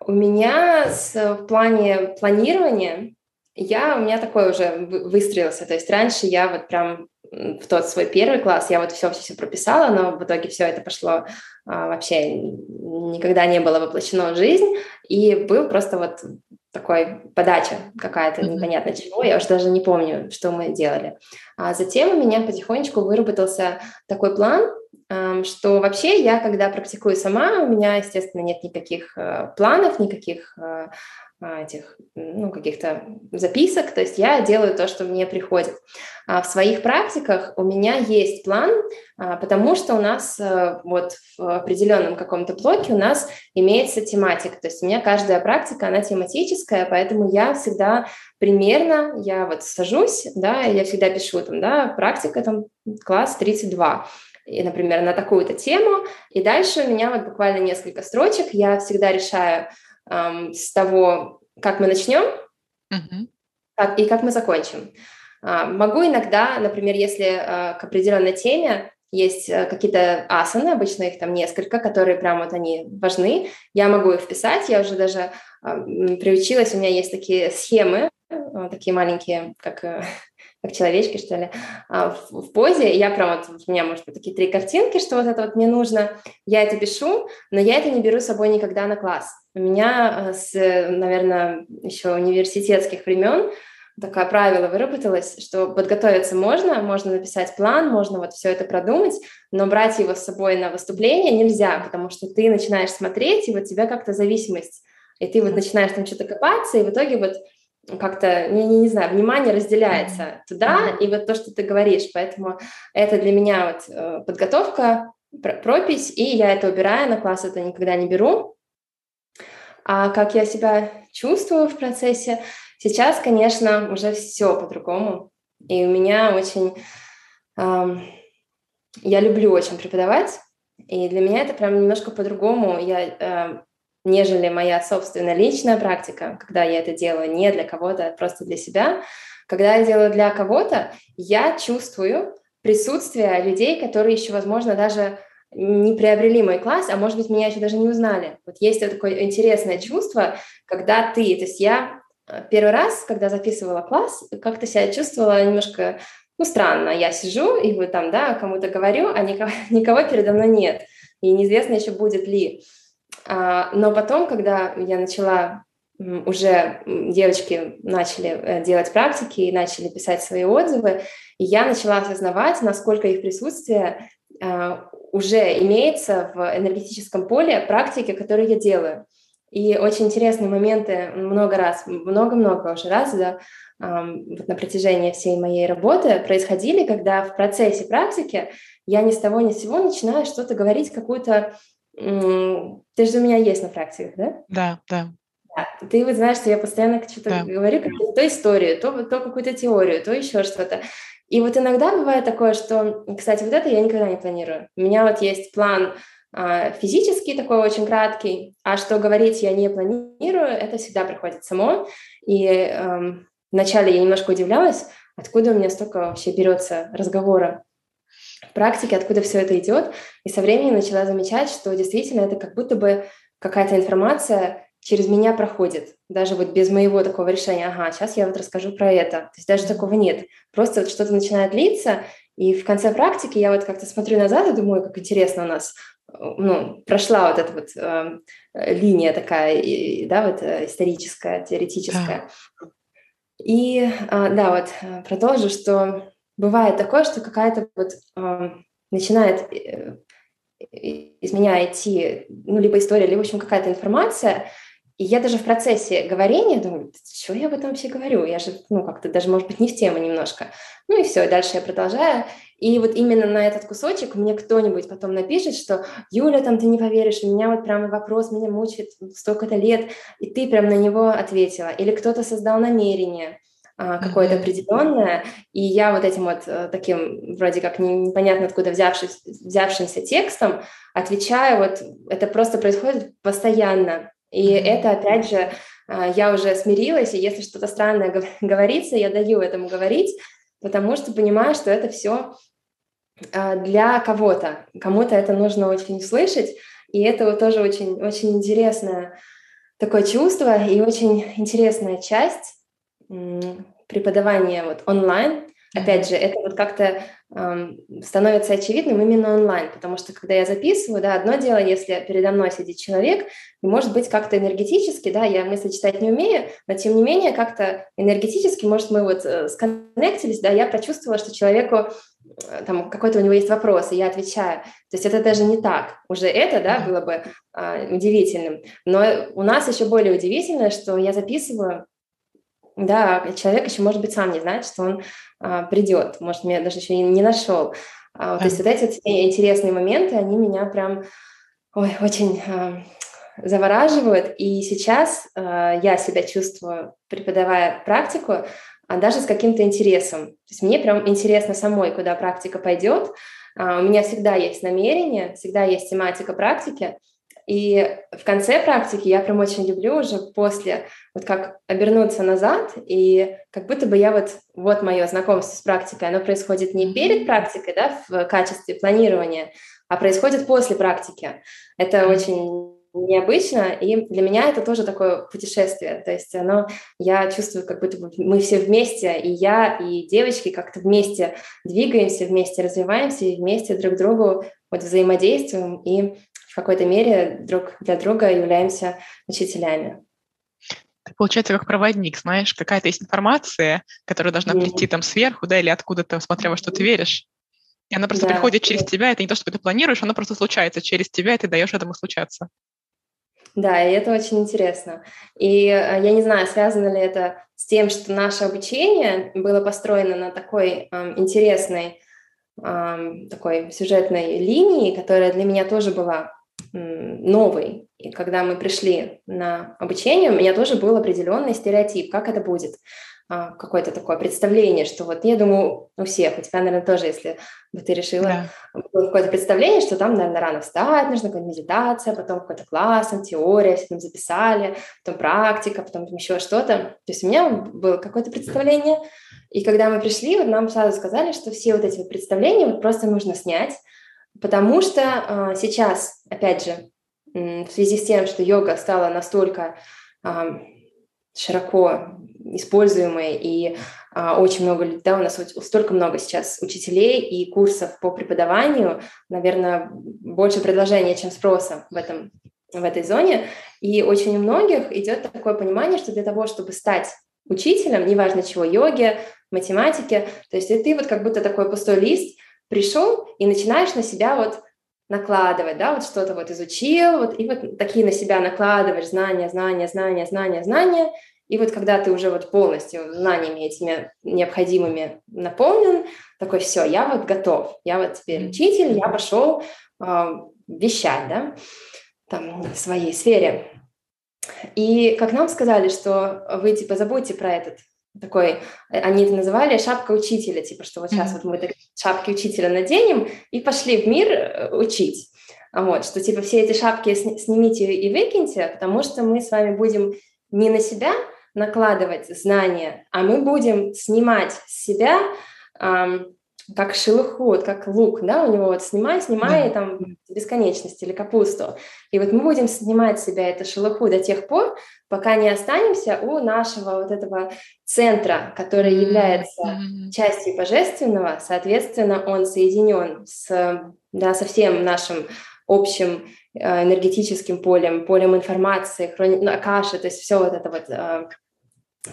У меня с, в плане планирования я, у меня такой уже выстроился. То есть раньше я вот прям в тот свой первый класс. Я вот все все, все прописала, но в итоге все это пошло а, вообще никогда не было воплощено в жизнь, и был просто вот такой подача какая-то непонятно чего, я уже даже не помню, что мы делали. А затем у меня потихонечку выработался такой план, что вообще я, когда практикую сама, у меня, естественно, нет никаких э, планов, никаких э, этих, ну, каких-то записок, то есть я делаю то, что мне приходит. А в своих практиках у меня есть план, а, потому что у нас э, вот в определенном каком-то блоке у нас имеется тематика, то есть у меня каждая практика, она тематическая, поэтому я всегда примерно, я вот сажусь, да, я всегда пишу там, да, практика там класс 32, и, например, на такую-то тему, и дальше у меня вот буквально несколько строчек, я всегда решаю, с того, как мы начнем uh-huh. как, и как мы закончим. А, могу иногда, например, если а, к определенной теме есть э, какие-то асаны, обычно их там несколько, которые прям вот они важны. Я могу их вписать, я уже даже приучилась, у меня есть такие схемы, такие маленькие, как как человечки, что ли, а, в, позе. Я прям вот, у меня, может быть, такие три картинки, что вот это вот мне нужно. Я это пишу, но я это не беру с собой никогда на класс. У меня с, наверное, еще университетских времен такое правило выработалось, что подготовиться можно, можно написать план, можно вот все это продумать, но брать его с собой на выступление нельзя, потому что ты начинаешь смотреть, и вот тебя как-то зависимость, и ты вот начинаешь там что-то копаться, и в итоге вот как-то, не, не, не знаю, внимание разделяется туда, и вот то, что ты говоришь, поэтому это для меня вот э, подготовка, пропись, и я это убираю, на класс это никогда не беру. А как я себя чувствую в процессе, сейчас, конечно, уже все по-другому, и у меня очень... Эм, я люблю очень преподавать, и для меня это прям немножко по-другому. Я э, нежели моя собственная личная практика, когда я это делаю не для кого-то, а просто для себя. Когда я делаю для кого-то, я чувствую присутствие людей, которые еще, возможно, даже не приобрели мой класс, а может быть, меня еще даже не узнали. Вот есть такое интересное чувство, когда ты, то есть я э, первый раз, когда записывала класс, как-то себя чувствовала немножко, ну, странно. Я сижу и вот там, да, кому-то говорю, а никого, никого передо мной нет. И неизвестно еще будет ли. А, но потом, когда я начала уже девочки начали э, делать практики и начали писать свои отзывы, и я начала осознавать, насколько их присутствие а, уже имеется в энергетическом поле практики, которые я делаю. И очень интересные моменты много раз, много-много уже раз, да, вот на протяжении всей моей работы происходили, когда в процессе практики я ни с того ни с сего начинаю что-то говорить, какую-то ты же у меня есть на практиках, да? Да, да. да. Ты вот знаешь, что я постоянно что-то да. говорю, как то историю, то, то какую-то теорию, то еще что-то. И вот иногда бывает такое, что, кстати, вот это я никогда не планирую. У меня вот есть план а, физический такой очень краткий, а что говорить я не планирую, это всегда приходит само. И эм, вначале я немножко удивлялась, откуда у меня столько вообще берется разговора практике, откуда все это идет. И со временем начала замечать, что действительно это как будто бы какая-то информация через меня проходит. Даже вот без моего такого решения, ага, сейчас я вот расскажу про это. То есть даже такого нет. Просто вот что-то начинает литься, и в конце практики я вот как-то смотрю назад и думаю, как интересно у нас ну, прошла вот эта вот э, линия такая, и, да, вот э, историческая, теоретическая. Да. И э, да, вот э, продолжу, что бывает такое, что какая-то вот э, начинает э, из меня идти, ну, либо история, либо, в общем, какая-то информация, и я даже в процессе говорения думаю, что я об этом вообще говорю? Я же, ну, как-то даже, может быть, не в тему немножко. Ну и все, и дальше я продолжаю. И вот именно на этот кусочек мне кто-нибудь потом напишет, что «Юля, там ты не поверишь, у меня вот прямо вопрос меня мучает столько-то лет, и ты прям на него ответила». Или кто-то создал намерение, какое-то определенное, и я вот этим вот э, таким вроде как непонятно откуда взявшись, взявшимся текстом отвечаю, вот это просто происходит постоянно, и mm-hmm. это опять же а, я уже смирилась, и если что-то странное говорится, я даю этому говорить, потому что понимаю, что это все а, для кого-то, кому-то это нужно очень слышать, и это вот тоже очень, очень интересное такое чувство и очень интересная часть преподавание вот онлайн, опять же, это вот как-то эм, становится очевидным именно онлайн, потому что когда я записываю, да, одно дело, если передо мной сидит человек, и может быть как-то энергетически, да, я мысли читать не умею, но тем не менее как-то энергетически, может, мы вот э, сконнектились, да, я прочувствовала, что человеку э, там какой-то у него есть вопрос, и я отвечаю. То есть это даже не так. Уже это, да, было бы э, удивительным. Но у нас еще более удивительно, что я записываю да, человек еще, может быть, сам не знает, что он а, придет, может, меня даже еще и не нашел. А, то есть вот эти вот интересные моменты, они меня прям ой, очень а, завораживают. И сейчас а, я себя чувствую, преподавая практику, а даже с каким-то интересом. То есть мне прям интересно самой, куда практика пойдет. А, у меня всегда есть намерение, всегда есть тематика практики, И в конце практики я прям очень люблю уже после, вот как обернуться назад, и как будто бы я вот, вот мое знакомство с практикой, оно происходит не перед практикой, да, в качестве планирования, а происходит после практики. Это очень необычно, и для меня это тоже такое путешествие, то есть оно, я чувствую, как будто бы мы все вместе, и я, и девочки как-то вместе двигаемся, вместе развиваемся, и вместе друг другу вот взаимодействуем, и какой-то мере друг для друга являемся учителями. Ты, получается, как проводник, знаешь, какая-то есть информация, которая должна mm-hmm. прийти там сверху, да, или откуда-то, смотря во что ты веришь. И она просто да, приходит через да. тебя, это не то, что ты планируешь, она просто случается через тебя, и ты даешь этому случаться. Да, и это очень интересно. И э, я не знаю, связано ли это с тем, что наше обучение было построено на такой э, интересной, э, такой сюжетной линии, которая для меня тоже была новой. И когда мы пришли на обучение, у меня тоже был определенный стереотип, как это будет. А, какое-то такое представление, что вот, я думаю, у всех, у тебя, наверное, тоже, если бы ты решила, да. было какое-то представление, что там, наверное, рано встать, нужна какая-то медитация, потом какой-то класс, там теория, все там записали, потом практика, потом еще что-то. То есть у меня было какое-то представление, и когда мы пришли, вот нам сразу сказали, что все вот эти вот представления вот просто нужно снять, потому что э, сейчас, опять же, в связи с тем, что йога стала настолько э, широко используемые, и а, очень много, да, у нас столько много сейчас учителей и курсов по преподаванию, наверное, больше предложения, чем спроса в этом в этой зоне, и очень у многих идет такое понимание, что для того, чтобы стать учителем, неважно чего, йоги, математики, то есть и ты вот как будто такой пустой лист пришел и начинаешь на себя вот накладывать, да, вот что-то вот изучил, вот, и вот такие на себя накладываешь знания, знания, знания, знания, знания, и вот когда ты уже вот полностью знаниями этими необходимыми наполнен, такой, все, я вот готов, я вот теперь учитель, я пошел э, вещать, да, там, в своей сфере. И как нам сказали, что вы, типа, забудьте про этот такой, они это называли шапка учителя, типа, что вот сейчас mm-hmm. вот мы так шапки учителя наденем и пошли в мир э, учить. Вот, что типа все эти шапки снимите и выкиньте, потому что мы с вами будем не на себя накладывать знания, а мы будем снимать с себя эм, как шелуху, как лук, да, у него вот снимай, снимай, да. там, бесконечность или капусту. И вот мы будем снимать с себя эту шелуху до тех пор, пока не останемся у нашего вот этого центра, который является mm-hmm. частью божественного, соответственно, он соединен с, да, со всем нашим общим э, энергетическим полем, полем информации, хрони... ну, акаши, то есть все вот это вот э,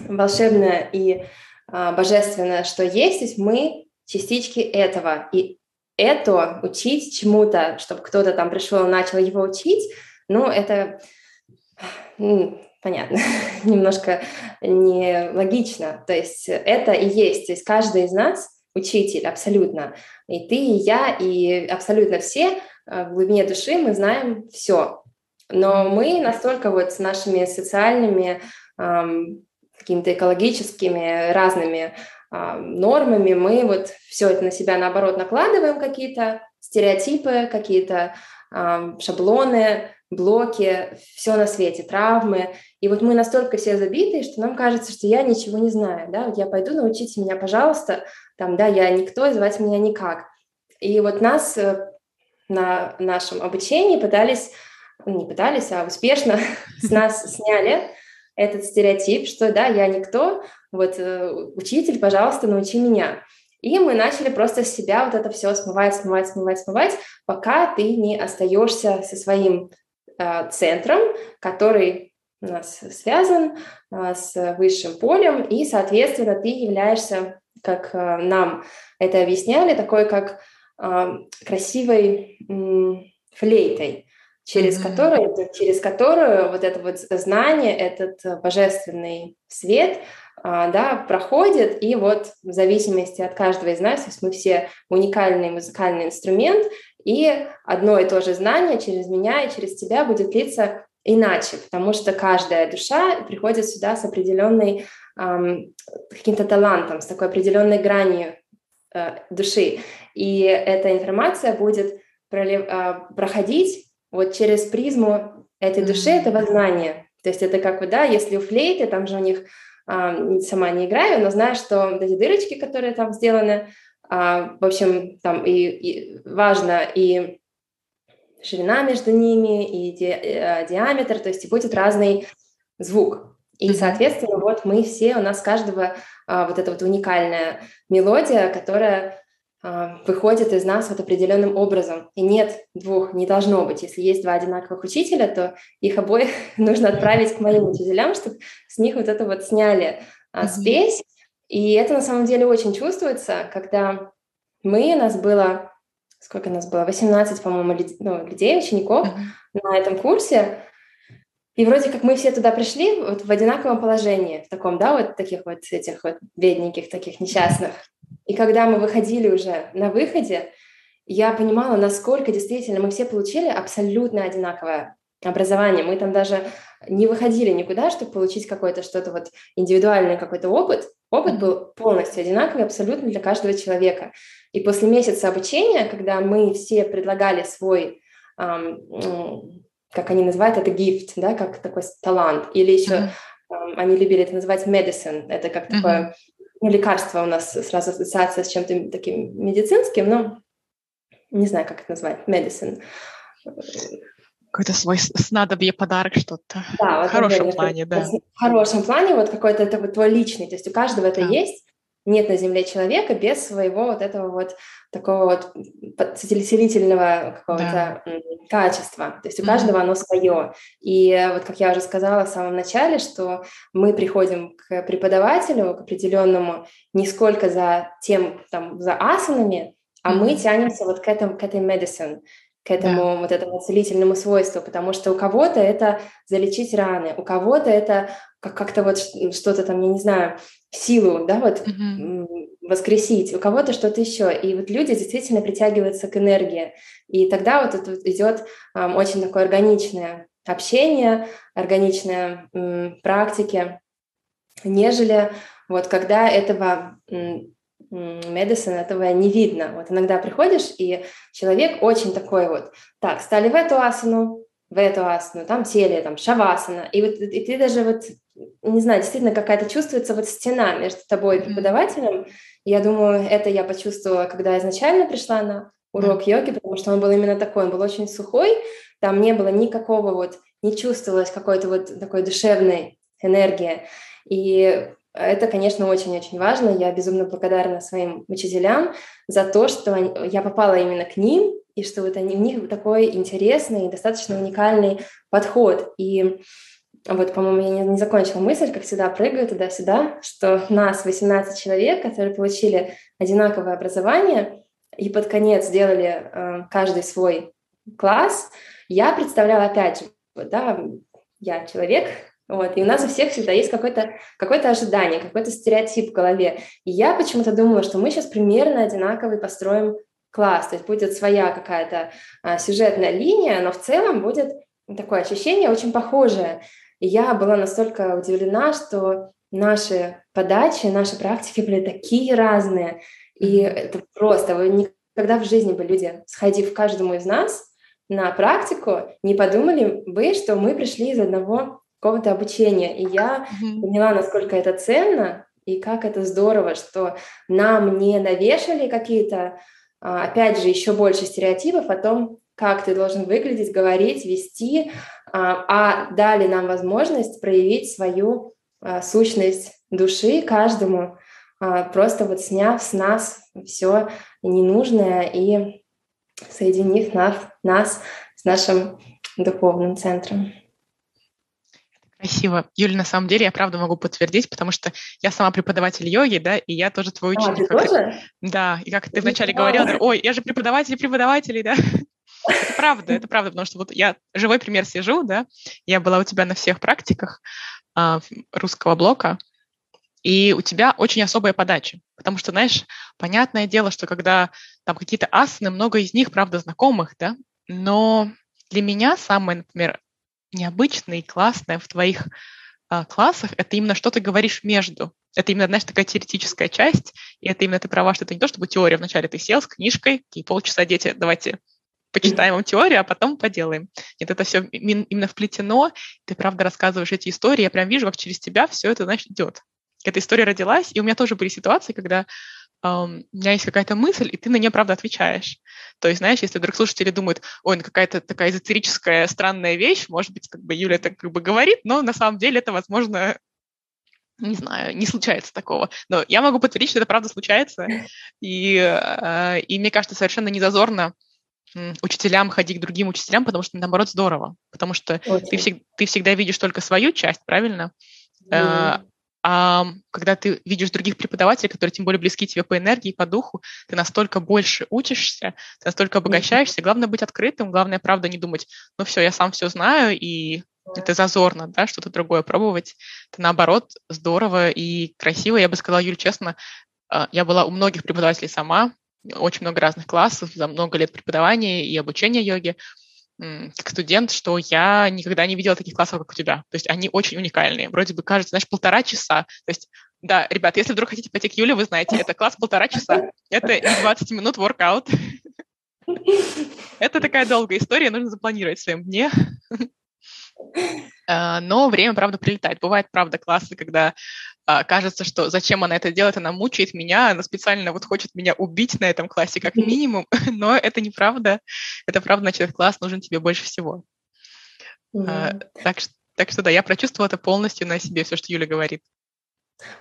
волшебное и а, божественное, что есть, то есть мы частички этого. И это учить чему-то, чтобы кто-то там пришел и начал его учить, ну, это ну, понятно, немножко нелогично. То есть это и есть. То есть каждый из нас учитель, абсолютно. И ты, и я, и абсолютно все а, в глубине души мы знаем все. Но мы настолько вот с нашими социальными какими-то экологическими разными нормами, мы вот все это на себя наоборот накладываем какие-то стереотипы, какие-то а, шаблоны, блоки, все на свете, травмы. И вот мы настолько все забитые, что нам кажется, что я ничего не знаю, да, вот я пойду, научите меня, пожалуйста, там, да, я никто, звать меня никак. И вот нас э, на нашем обучении пытались, не пытались, а успешно с нас сняли этот стереотип, что да, я никто, вот э, учитель, пожалуйста, научи меня. И мы начали просто с себя вот это все смывать, смывать, смывать, смывать, пока ты не остаешься со своим э, центром, который у нас связан э, с высшим полем, и, соответственно, ты являешься, как э, нам это объясняли, такой как э, красивой э, флейтой через mm-hmm. которую, через которую вот это вот знание, этот э, божественный свет, да, проходит, и вот в зависимости от каждого из нас, то есть мы все уникальный музыкальный инструмент, и одно и то же знание через меня и через тебя будет литься иначе, потому что каждая душа приходит сюда с определенной эм, каким-то талантом, с такой определенной гранью э, души, и эта информация будет пролив, э, проходить вот через призму этой души, этого знания. То есть это как бы, да, если у флейты, там же у них, а, сама не играю, но знаю, что вот эти дырочки, которые там сделаны, а, в общем, там и, и важно и ширина между ними, и ди, э, диаметр, то есть и будет разный звук. И, соответственно, вот мы все, у нас каждого а, вот эта вот уникальная мелодия, которая выходит из нас вот определенным образом. И нет двух, не должно быть. Если есть два одинаковых учителя, то их обоих нужно отправить к моим учителям, чтобы с них вот это вот сняли а, спесь. И это на самом деле очень чувствуется, когда мы, нас было, сколько нас было, 18, по-моему, ну, людей, учеников на этом курсе, и вроде как мы все туда пришли вот в одинаковом положении, в таком, да, вот таких вот этих вот бедненьких, таких несчастных. И когда мы выходили уже на выходе, я понимала, насколько действительно мы все получили абсолютно одинаковое образование. Мы там даже не выходили никуда, чтобы получить какой-то что-то вот индивидуальный какой-то опыт. Опыт был полностью одинаковый абсолютно для каждого человека. И после месяца обучения, когда мы все предлагали свой эм, как они называют это gift, да, как такой талант, или еще uh-huh. они любили это называть medicine, это как uh-huh. такое ну, лекарство у нас сразу ассоциация с чем-то таким медицинским, но не знаю, как это назвать, medicine. Какой-то свой снадобье, подарок, что-то. Да, вот в хорошем плане, да. В хорошем плане, вот какой-то это вот твой личный, то есть у каждого это есть, нет на Земле человека без своего вот этого вот такого вот целительного какого-то да. качества. То есть у каждого mm-hmm. оно свое. И вот как я уже сказала в самом начале, что мы приходим к преподавателю, к определенному, не сколько за тем, там, за асанами, а mm-hmm. мы тянемся вот к, этому, к этой medicine, к этому да. вот этому целительному свойству, потому что у кого-то это залечить раны, у кого-то это как- как-то вот что-то там, я не знаю, силу, да, вот mm-hmm. воскресить, у кого-то что-то еще. И вот люди действительно притягиваются к энергии. И тогда вот это вот идет um, очень такое органичное общение, органичные м, практики, нежели вот когда этого медицина этого не видно. Вот иногда приходишь, и человек очень такой вот, так, стали в эту асану, в эту асану, там сели, там шавасана, и вот и ты даже вот, не знаю, действительно какая-то чувствуется вот стена между тобой и преподавателем. Я думаю, это я почувствовала, когда изначально пришла на урок йоги, потому что он был именно такой, он был очень сухой, там не было никакого вот, не чувствовалось какой-то вот такой душевной энергии. И это, конечно, очень-очень важно. Я безумно благодарна своим учителям за то, что я попала именно к ним, и что вот они, у них такой интересный, достаточно уникальный подход. И вот, по-моему, я не, не закончила мысль, как всегда прыгаю туда-сюда, что нас 18 человек, которые получили одинаковое образование, и под конец сделали э, каждый свой класс, я представляла опять же, да, я человек, вот, и у нас у всех всегда есть какое-то какое ожидание, какой-то стереотип в голове. И я почему-то думала, что мы сейчас примерно одинаковый построим класс, то есть будет своя какая-то а, сюжетная линия, но в целом будет такое ощущение очень похожее. И я была настолько удивлена, что наши подачи, наши практики были такие разные. И это просто, вы никогда в жизни бы люди, сходив каждому из нас на практику, не подумали бы, что мы пришли из одного какого-то обучения. И я mm-hmm. поняла, насколько это ценно и как это здорово, что нам не навешали какие-то, а, опять же, еще больше стереотипов о том, как ты должен выглядеть, говорить, вести, а, а дали нам возможность проявить свою а, сущность души каждому, просто вот сняв с нас все ненужное и соединив нас, нас с нашим духовным центром. Спасибо. Юля, на самом деле я правда могу подтвердить, потому что я сама преподаватель йоги, да, и я тоже твой ученик. А, ты тоже? Ты, да, и как ты вначале говорила, ой, я же преподаватель преподавателей, да. Это правда, это правда, потому что вот я живой пример сижу, да, я была у тебя на всех практиках а, русского блока, и у тебя очень особая подача, потому что, знаешь, понятное дело, что когда там какие-то асаны, много из них, правда, знакомых, да, но для меня самое, например, необычное и классное в твоих а, классах, это именно что ты говоришь между. Это именно, знаешь, такая теоретическая часть, и это именно ты права, что это не то, чтобы теория вначале ты сел с книжкой, и полчаса дети, давайте почитаем вам теорию, а потом поделаем. Нет, это все именно вплетено, ты правда рассказываешь эти истории, я прям вижу, как через тебя все это, значит, идет. Эта история родилась, и у меня тоже были ситуации, когда um, у меня есть какая-то мысль, и ты на нее, правда, отвечаешь. То есть, знаешь, если вдруг слушатели думают, ой, ну какая-то такая эзотерическая странная вещь, может быть, как бы Юля так как бы говорит, но на самом деле это, возможно, не знаю, не случается такого. Но я могу подтвердить, что это правда случается. И, э, и мне кажется, совершенно не зазорно учителям ходить к другим учителям, потому что, наоборот, здорово. Потому что ты, всег, ты всегда видишь только свою часть, правильно? Mm. А когда ты видишь других преподавателей, которые тем более близки тебе по энергии, по духу, ты настолько больше учишься, ты настолько обогащаешься. Главное быть открытым, главное, правда, не думать, ну все, я сам все знаю, и это зазорно, да, что-то другое пробовать. Это наоборот здорово и красиво. Я бы сказала, Юль, честно, а, я была у многих преподавателей сама, очень много разных классов, за много лет преподавания и обучения йоги как студент, что я никогда не видела таких классов, как у тебя. То есть они очень уникальные. Вроде бы кажется, знаешь, полтора часа. То есть, да, ребят, если вдруг хотите пойти к Юле, вы знаете, это класс полтора часа. Это не 20 минут воркаут. Это такая долгая история, нужно запланировать в своем дне. А, но время, правда, прилетает. Бывает, правда, классы, когда а, кажется, что зачем она это делает, она мучает меня, она специально вот хочет меня убить на этом классе как минимум, но это неправда. Это правда, значит, этот класс нужен тебе больше всего. Mm-hmm. Так, так что да, я прочувствовала это полностью на себе, все, что Юля говорит.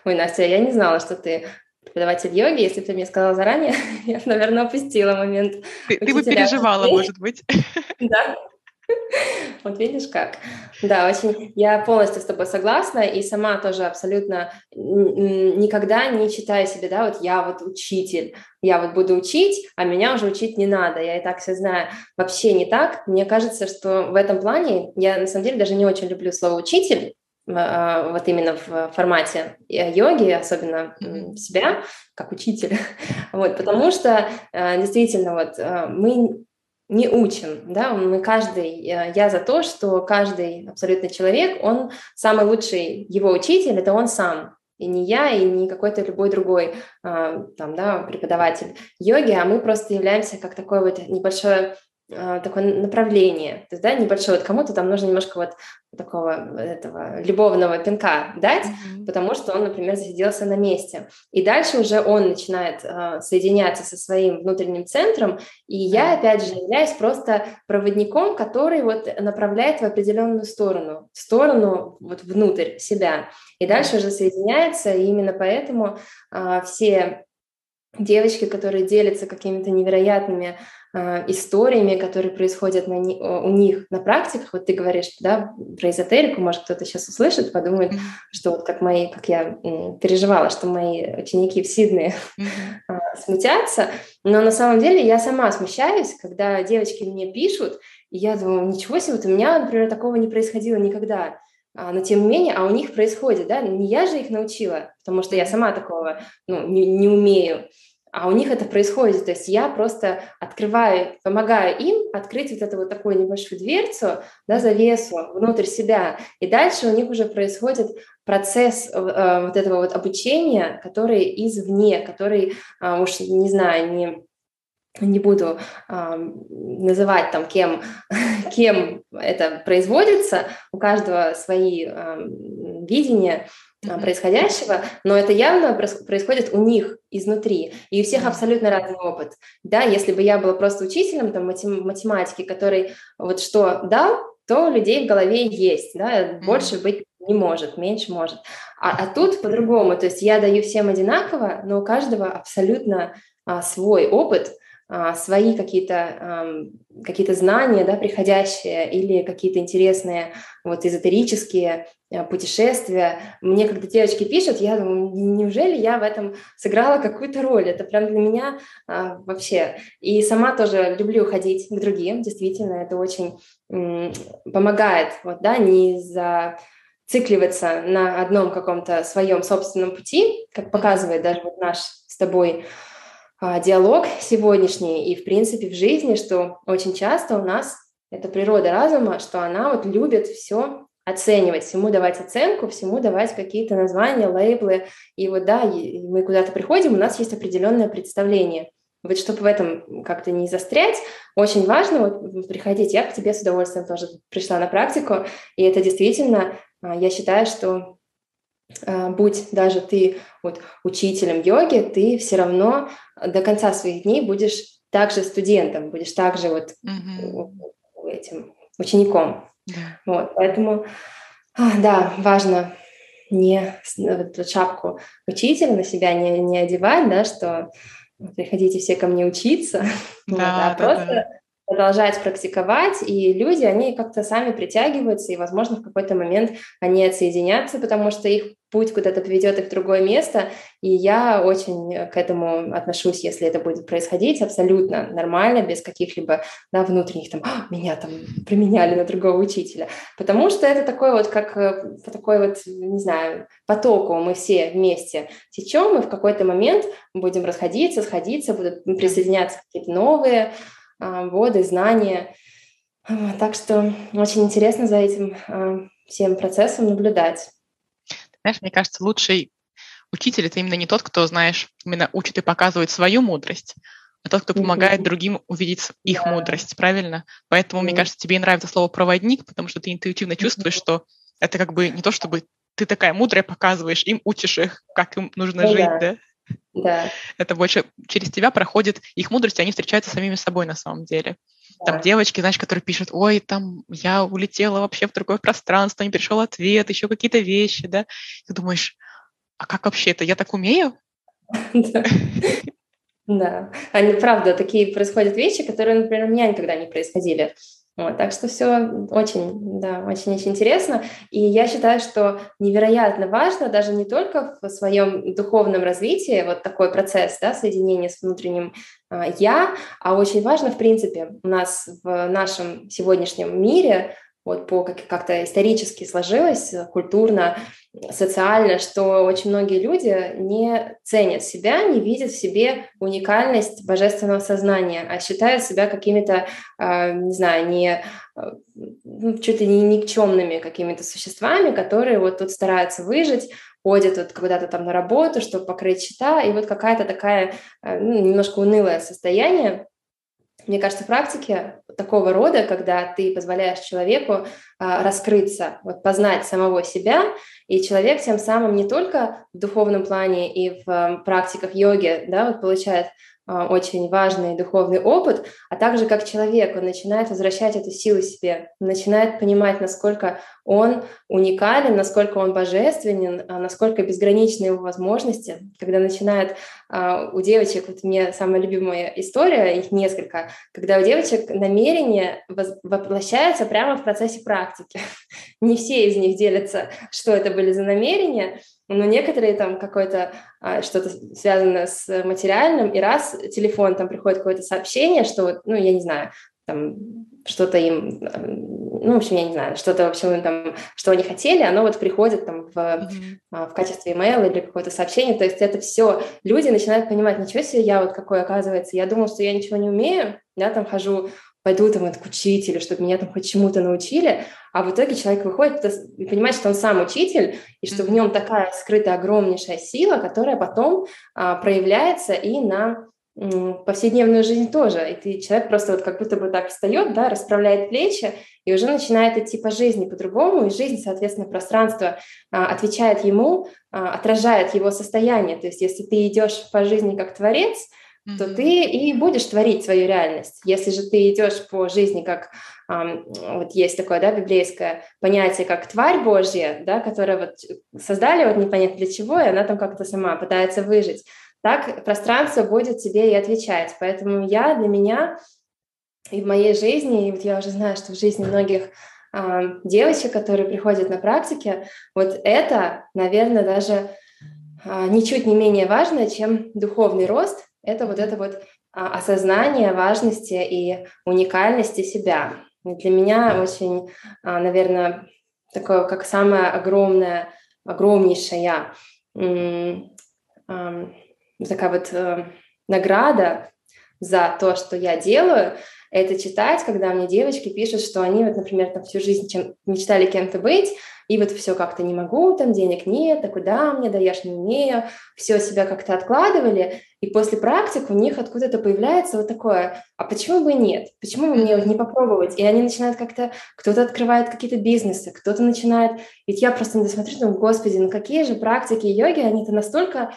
Ой, Настя, я не знала, что ты преподаватель йоги. Если бы ты мне сказала заранее, я, наверное, опустила момент. Ты, ты бы переживала, может быть. Да, вот видишь как. Да, очень. Я полностью с тобой согласна и сама тоже абсолютно никогда не считаю себе, да, вот я вот учитель, я вот буду учить, а меня уже учить не надо, я и так все знаю. Вообще не так. Мне кажется, что в этом плане я на самом деле даже не очень люблю слово учитель, а, вот именно в формате йоги, особенно себя как учитель, вот, потому что э, действительно вот э, мы не учим, да, мы каждый, э, я за то, что каждый абсолютно человек, он самый лучший его учитель, это он сам, и не я, и не какой-то любой другой а, там, да, преподаватель йоги, а мы просто являемся как такое вот небольшое а, такое направление, то есть, да, небольшое, вот кому-то там нужно немножко вот такого этого любовного пинка дать, mm-hmm. потому что он, например, засиделся на месте. И дальше уже он начинает э, соединяться со своим внутренним центром, и я, опять же, являюсь просто проводником, который вот направляет в определенную сторону, в сторону вот внутрь себя. И дальше уже соединяется, и именно поэтому э, все девочки, которые делятся какими-то невероятными э, историями, которые происходят на, у них на практиках. Вот ты говоришь, да, про эзотерику, может, кто-то сейчас услышит, подумает, mm-hmm. что вот как мои, как я м, переживала, что мои ученики в Сиднее mm-hmm. э, смутятся, но на самом деле я сама смущаюсь, когда девочки мне пишут, и я думаю, ничего себе, вот у меня, например, такого не происходило никогда. А, но тем не менее, а у них происходит, да, не я же их научила, потому что я сама такого ну, не, не умею, а у них это происходит. То есть я просто открываю, помогаю им открыть вот эту вот такую небольшую дверцу, да, завесу внутрь себя. И дальше у них уже происходит процесс э, э вот этого вот обучения, который извне, который, э, уж не знаю, не не буду э, называть там, кем, кем это производится, у каждого свои э, видения, происходящего, но это явно происходит у них изнутри, и у всех абсолютно разный опыт. Да, если бы я была просто учителем там, математики, который вот что дал, то людей в голове есть, да, больше быть не может, меньше может. А, а тут по-другому, то есть я даю всем одинаково, но у каждого абсолютно а, свой опыт, а, свои какие-то какие знания, да, приходящие или какие-то интересные вот эзотерические а, путешествия. Мне когда девочки пишут, я думаю, неужели я в этом сыграла какую-то роль? Это прям для меня а, вообще. И сама тоже люблю ходить к другим, действительно, это очень помогает, вот, да, не за цикливаться на одном каком-то своем собственном пути, как показывает даже вот наш с тобой а, диалог сегодняшний и, в принципе, в жизни, что очень часто у нас это природа разума, что она вот любит все оценивать, всему давать оценку, всему давать какие-то названия, лейблы. И вот да, мы куда-то приходим, у нас есть определенное представление. вот чтобы в этом как-то не застрять, очень важно вот приходить. Я к тебе с удовольствием тоже пришла на практику, и это действительно, а, я считаю, что а, будь даже ты вот учителем йоги, ты все равно до конца своих дней будешь также студентом, будешь также вот mm-hmm. этим учеником. Yeah. Вот, поэтому, да, важно не вот, шапку учителя на себя не, не одевать, да, что приходите все ко мне учиться, да, вот, а да, просто да продолжать практиковать, и люди, они как-то сами притягиваются, и, возможно, в какой-то момент они отсоединятся, потому что их путь куда-то приведет их в другое место, и я очень к этому отношусь, если это будет происходить, абсолютно нормально, без каких-либо да, внутренних там, «А, меня там применяли на другого учителя, потому что это такой вот, как э, по такой вот, не знаю, потоку мы все вместе течем, и в какой-то момент будем расходиться, сходиться, будут присоединяться какие-то новые, а, воды, знания. Так что очень интересно за этим а, всем процессом наблюдать. Знаешь, мне кажется, лучший учитель — это именно не тот, кто, знаешь, именно учит и показывает свою мудрость, а тот, кто помогает mm-hmm. другим увидеть их yeah. мудрость, правильно? Поэтому, mm-hmm. мне кажется, тебе и нравится слово «проводник», потому что ты интуитивно чувствуешь, mm-hmm. что это как бы не то, чтобы ты такая мудрая показываешь, им учишь их, как им нужно ну, жить, да? да? Да. Это больше через тебя проходит их мудрость, и они встречаются самими собой на самом деле. Да. Там девочки, знаешь, которые пишут, ой, там я улетела вообще в другое пространство, не пришел ответ, еще какие-то вещи, да. Ты думаешь, а как вообще это? Я так умею? Да, они, правда, такие происходят вещи, которые, например, у меня никогда не происходили. Вот, так что все очень, да, очень-очень интересно. И я считаю, что невероятно важно даже не только в своем духовном развитии, вот такой процесс, да, соединения с внутренним э, я, а очень важно, в принципе, у нас в нашем сегодняшнем мире вот по как- как-то исторически сложилось, культурно, социально, что очень многие люди не ценят себя, не видят в себе уникальность божественного сознания, а считают себя какими-то, э, не знаю, не ну, чуть ли не никчемными какими-то существами, которые вот тут стараются выжить, ходят вот куда-то там на работу, чтобы покрыть счета, и вот какая-то такая э, ну, немножко унылое состояние, мне кажется, практики такого рода, когда ты позволяешь человеку а, раскрыться, вот познать самого себя, и человек тем самым не только в духовном плане и в а, практиках йоги, да, вот получает очень важный духовный опыт, а также как человек, он начинает возвращать эту силу себе, начинает понимать, насколько он уникален, насколько он божественен, а насколько безграничны его возможности. Когда начинает а, у девочек, вот мне самая любимая история, их несколько, когда у девочек намерение воплощается прямо в процессе практики. Не все из них делятся, что это были за намерения, но некоторые там какое-то а, что-то связано с материальным, и раз телефон там приходит какое-то сообщение, что, ну, я не знаю, там что-то им, ну, в общем, я не знаю, что-то, в общем, там, что они хотели, оно вот приходит там в, mm-hmm. в качестве имейла или какое-то сообщение, то есть это все, люди начинают понимать, ничего себе, я вот какой, оказывается, я думал, что я ничего не умею, я там хожу пойду там к учителю, чтобы меня там хоть чему-то научили, а в итоге человек выходит и понимает, что он сам учитель, и что в нем такая скрытая огромнейшая сила, которая потом а, проявляется и на повседневную жизнь тоже. И ты, человек просто вот как будто бы так встает, да, расправляет плечи и уже начинает идти по жизни по-другому, и жизнь, соответственно, пространство а, отвечает ему, а, отражает его состояние. То есть если ты идешь по жизни как творец, mm-hmm. то ты и будешь творить свою реальность. Если же ты идешь по жизни как вот есть такое, да, библейское понятие, как тварь Божья, да, которая вот создали вот непонятно для чего, и она там как-то сама пытается выжить, так пространство будет тебе и отвечать. Поэтому я для меня и в моей жизни, и вот я уже знаю, что в жизни многих э, девочек, которые приходят на практике, вот это, наверное, даже э, ничуть не менее важно, чем духовный рост. Это вот это вот а, осознание важности и уникальности себя. Для меня очень, а, наверное, такое, как самая огромная, огромнейшая такая вот э, награда за то, что я делаю, это читать, когда мне девочки пишут, что они, вот, например, там всю жизнь чем, мечтали кем-то быть, и вот все как-то не могу, там денег нет, а куда мне, да я ж не умею, все себя как-то откладывали, и после практик у них откуда-то появляется вот такое, а почему бы нет? Почему бы мне не попробовать? И они начинают как-то, кто-то открывает какие-то бизнесы, кто-то начинает... Ведь я просто смотрю, думаю, господи, ну какие же практики йоги, они-то настолько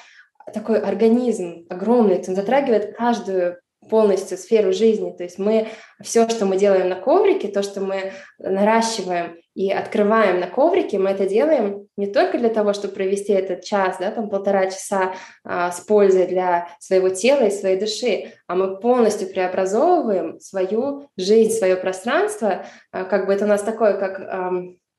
такой организм огромный, он затрагивает каждую полностью сферу жизни. То есть мы все, что мы делаем на коврике, то, что мы наращиваем и открываем на коврике, мы это делаем не только для того, чтобы провести этот час, да, там полтора часа а, с пользой для своего тела и своей души, а мы полностью преобразовываем свою жизнь, свое пространство, а, как бы это у нас такое, как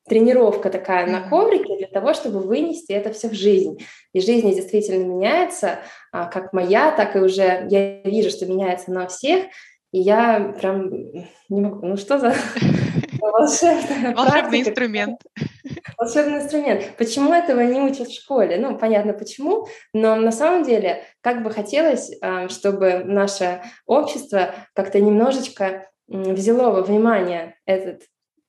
тренировка такая на коврике для того, чтобы вынести это все в жизнь. И жизнь действительно меняется, а, как моя, так и уже я вижу, что меняется на всех. И я прям не могу, ну что за волшебный волшебный инструмент. Волшебный инструмент. Почему этого не учат в школе? Ну, понятно почему, но на самом деле как бы хотелось, а, чтобы наше общество как-то немножечко взяло во внимание этот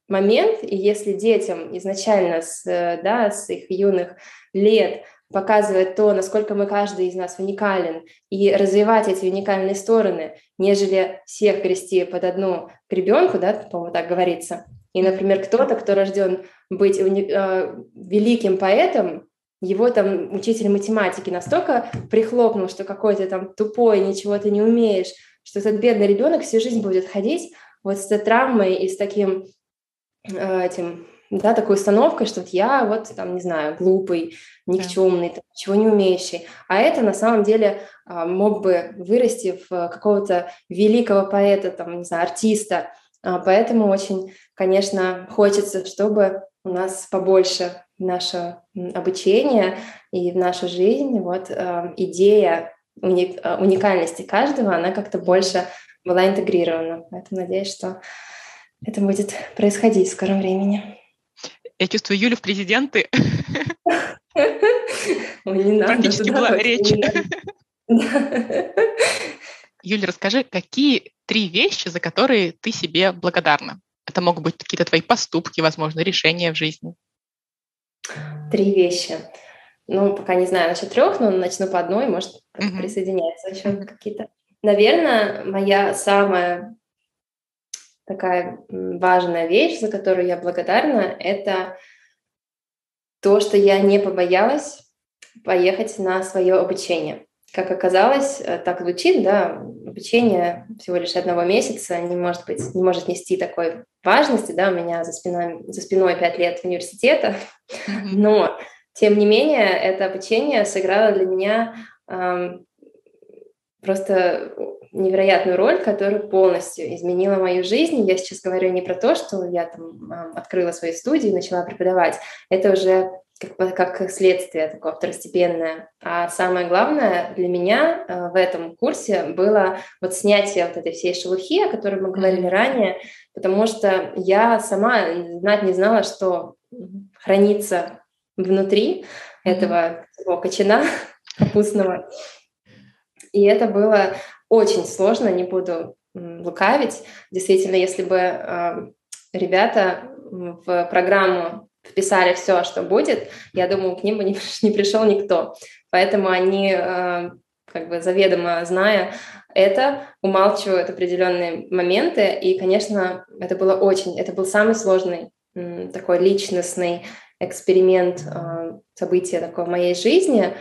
момент, и если детям изначально с, э, да, с их юных лет показывать то, насколько мы каждый из нас уникален, и развивать эти уникальные стороны, нежели всех грести под одну гребенку, да, по-моему, так говорится. И, например, кто-то, кто рожден быть э, великим поэтом, его там учитель математики настолько прихлопнул, что какой-то там тупой, ничего ты не умеешь, что этот бедный ребенок всю жизнь будет ходить вот с этой травмой и с таким этим, да, такой установкой, что вот я вот там, не знаю, глупый, никчемный, да. ничего не умеющий. А это на самом деле а, мог бы вырасти в какого-то великого поэта, там, не знаю, артиста. А, поэтому очень, конечно, хочется, чтобы у нас побольше наше обучение и в нашу жизнь вот э, идея уникальности каждого, она как-то больше была интегрирована. Поэтому надеюсь, что это будет происходить в скором времени. Я чувствую Юлю в президенты. Практически была речь. Юля, расскажи, какие три вещи, за которые ты себе благодарна? Это могут быть какие-то твои поступки, возможно, решения в жизни. Три вещи. Ну, пока не знаю насчет трех, но начну по одной, может, uh-huh. присоединяться еще uh-huh. какие-то. Наверное, моя самая такая важная вещь, за которую я благодарна, это то, что я не побоялась поехать на свое обучение. Как оказалось, э, так звучит, да, обучение всего лишь одного месяца не может быть, не может нести такой важности, да, у меня за спиной, за спиной пять лет университета, но тем не менее это обучение сыграло для меня эм, просто невероятную роль, которая полностью изменила мою жизнь. Я сейчас говорю не про то, что я там открыла свою студию и начала преподавать. Это уже как, как следствие такое второстепенное. А самое главное для меня э, в этом курсе было вот снятие вот этой всей шелухи, о которой мы говорили ранее, потому что я сама знать не знала, что хранится внутри этого кочана капустного. И это было очень сложно, не буду лукавить. Действительно, если бы э, ребята в программу вписали все, что будет, я думаю, к ним бы не, не пришел никто. Поэтому они, э, как бы заведомо зная это, умалчивают определенные моменты. И, конечно, это было очень, это был самый сложный такой личностный эксперимент, э, событие такое в моей жизни.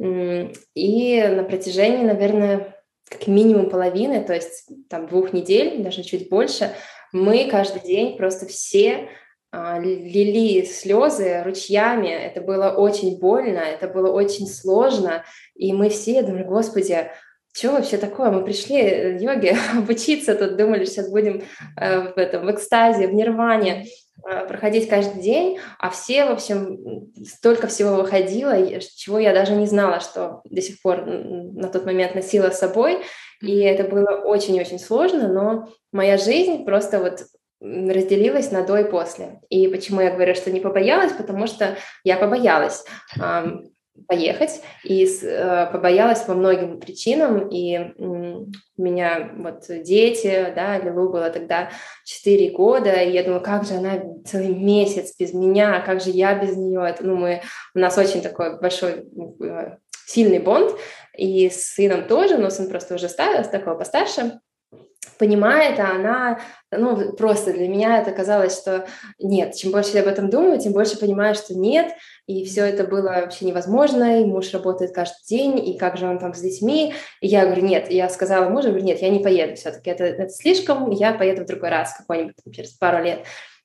И на протяжении, наверное, как минимум половины, то есть там двух недель, даже чуть больше, мы каждый день просто все а, лили слезы ручьями. Это было очень больно, это было очень сложно. И мы все думали, господи, что вообще такое? Мы пришли э, йоге обучиться, тут думали, сейчас будем э, в, этом, в экстазе, в нирване. Э, проходить каждый день, а все, в общем, столько всего выходило, чего я даже не знала, что до сих пор на тот момент носила с собой, и это было очень-очень сложно, но моя жизнь просто вот разделилась на до и после. И почему я говорю, что не побоялась, потому что я побоялась. Поехать. И э, побоялась по многим причинам. И у меня вот дети, да, Лилу было тогда 4 года, и я думала, как же она целый месяц без меня, как же я без нее. Это, ну, мы, у нас очень такой большой э, сильный бонд, и с сыном тоже, но сын просто уже стар, такого постарше понимает, а она, ну, просто для меня это казалось, что нет, чем больше я об этом думаю, тем больше понимаю, что нет, и все это было вообще невозможно, и муж работает каждый день, и как же он там с детьми, и я говорю, нет, я сказала мужу, говорю, нет, я не поеду все-таки, это, это слишком, я поеду в другой раз, какой-нибудь через пару лет.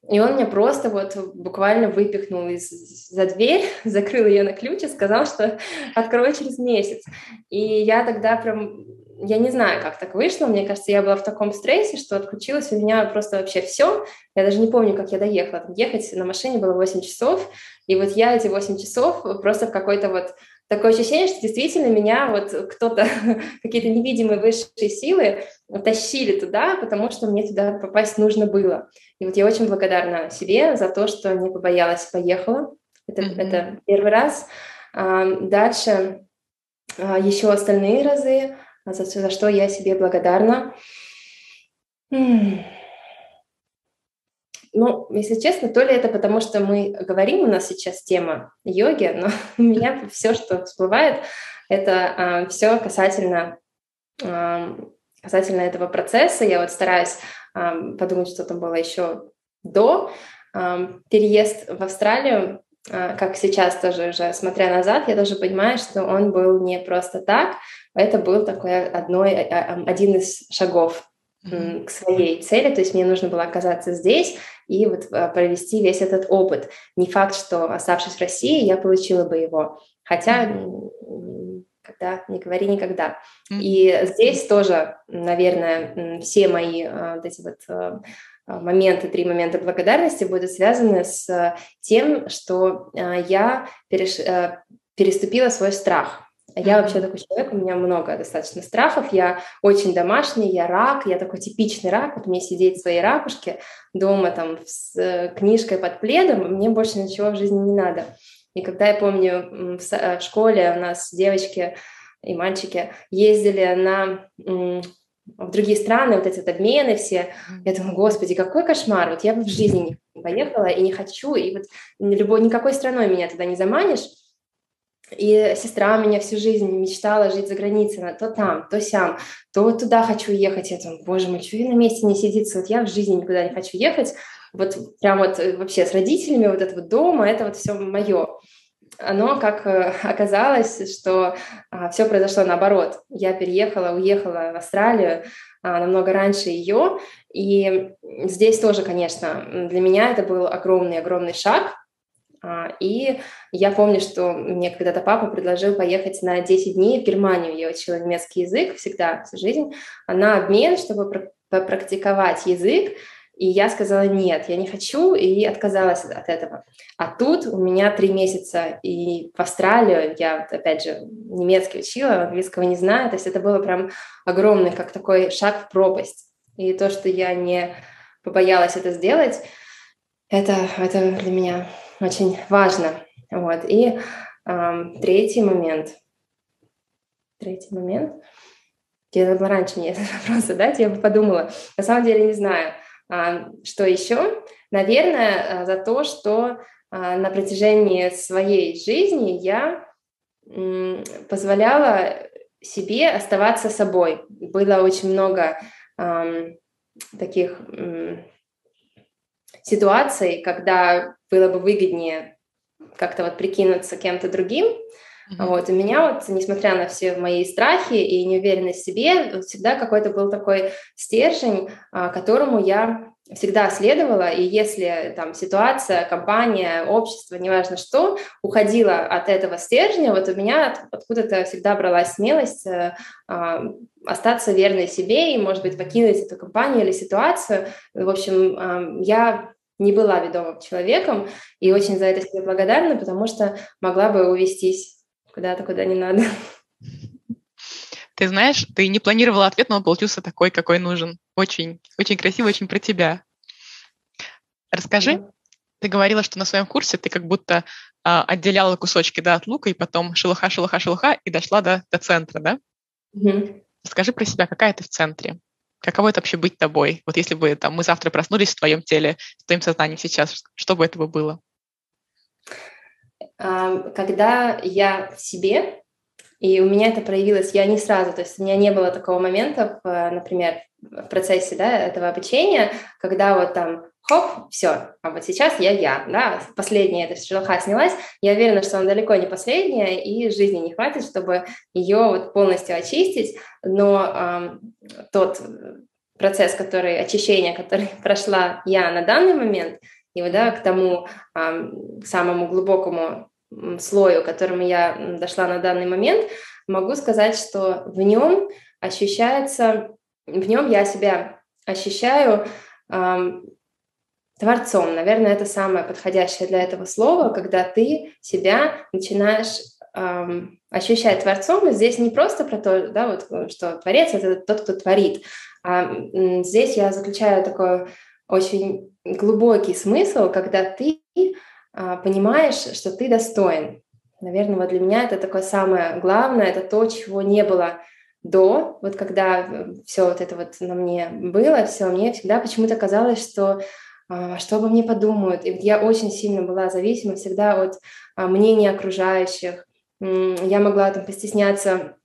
И он меня просто вот буквально выпихнул из, за дверь, закрыл ее на ключ и сказал, что открою через месяц. И я тогда прям я не знаю, как так вышло. Мне кажется, я была в таком стрессе, что отключилось у меня просто вообще все. Я даже не помню, как я доехала. Там ехать на машине было 8 часов. И вот я эти 8 часов просто в какой-то вот такое ощущение, что действительно меня вот кто-то, какие-то невидимые высшие силы тащили туда, потому что мне туда попасть нужно было. И вот я очень благодарна себе за то, что не побоялась, поехала. Это, mm-hmm. это первый раз. А, дальше а, еще остальные разы за, за что я себе благодарна. Ну, если честно, то ли это потому, что мы говорим, у нас сейчас тема йоги, но у меня все, что всплывает, это э, а, все касательно, э, касательно этого процесса. Я вот стараюсь э, подумать, что там было еще до. Э, переезд в Австралию, э, как сейчас тоже уже смотря назад, я тоже понимаю, что он был не просто так, это был такой одной, один из шагов к своей цели, то есть мне нужно было оказаться здесь и вот провести весь этот опыт. Не факт, что оставшись в России, я получила бы его, хотя когда не говори никогда. И здесь тоже, наверное, все мои вот эти вот моменты, три момента благодарности будут связаны с тем, что я переш... переступила свой страх. Я вообще такой человек, у меня много достаточно страхов, я очень домашний, я рак, я такой типичный рак, вот мне сидеть в своей ракушке дома там с э, книжкой под пледом, мне больше ничего в жизни не надо. И когда я помню в э, школе у нас девочки и мальчики ездили на в другие страны, вот эти вот обмены все, я думаю, господи, какой кошмар, вот я бы в жизни не поехала и не хочу, и вот любой, никакой страной меня туда не заманишь, и сестра меня всю жизнь мечтала жить за границей, она то там, то сям, то туда хочу ехать. Я думаю, боже мой, что я на месте не сидится? Вот я в жизни никуда не хочу ехать. Вот прям вот э, вообще с родителями вот этого дома, это вот все мое. Оно, как э, оказалось, что а, все произошло наоборот. Я переехала, уехала в Австралию а, намного раньше ее. И здесь тоже, конечно, для меня это был огромный-огромный шаг, и я помню, что мне когда-то папа предложил поехать на 10 дней в Германию. Я учила немецкий язык всегда, всю жизнь, на обмен, чтобы попрактиковать язык. И я сказала, нет, я не хочу, и отказалась от этого. А тут у меня три месяца, и в Австралию я, опять же, немецкий учила, английского не знаю, то есть это было прям огромный, как такой шаг в пропасть. И то, что я не побоялась это сделать, это, это для меня очень важно. Вот. И эм, третий момент. Третий момент. Я надо было раньше мне этот вопрос задать, я бы подумала. На самом деле не знаю, э, что еще. Наверное, э, за то, что э, на протяжении своей жизни я э, позволяла себе оставаться собой. Было очень много э, таких э, ситуаций, когда было бы выгоднее как-то вот прикинуться кем-то другим. Mm-hmm. Вот, у меня вот, несмотря на все мои страхи и неуверенность в себе, всегда какой-то был такой стержень, а, которому я всегда следовала, и если там ситуация, компания, общество, неважно что, уходила от этого стержня, вот у меня откуда-то всегда бралась смелость э, э, остаться верной себе и, может быть, покинуть эту компанию или ситуацию. В общем, э, я не была ведомым человеком, и очень за это себе благодарна, потому что могла бы увестись куда-то, куда не надо. Ты знаешь, ты не планировала ответ, но он получился такой, какой нужен. Очень, очень красиво, очень про тебя. Расскажи, ты говорила, что на своем курсе ты как будто а, отделяла кусочки да, от лука, и потом шелуха, шелуха, шелуха, и дошла до, до центра, да? Угу. Скажи про себя, какая ты в центре? Каково это вообще быть тобой? Вот если бы там, мы завтра проснулись в твоем теле, в твоем сознании сейчас, что бы это было? Когда я в себе, и у меня это проявилось, я не сразу, то есть у меня не было такого момента, например, в процессе да, этого обучения, когда вот там хоп, все, а вот сейчас я я, да, последняя эта шелуха снялась, я уверена, что она далеко не последняя, и жизни не хватит, чтобы ее вот полностью очистить, но э, тот процесс, который, очищение, который прошла я на данный момент, и вот, да, к тому э, самому глубокому слою, к которому я дошла на данный момент, могу сказать, что в нем ощущается, в нем я себя ощущаю творцом. Наверное, это самое подходящее для этого слова, когда ты себя начинаешь эм, ощущать творцом. И здесь не просто про то, да, вот, что творец — это тот, кто творит. А здесь я заключаю такой очень глубокий смысл, когда ты понимаешь, что ты достоин. Наверное, вот для меня это такое самое главное, это то, чего не было до, вот когда э, все вот это вот на мне было, все, мне всегда почему-то казалось, что а, что обо мне подумают. И я очень сильно была зависима всегда от а, мнения окружающих. Я могла там постесняться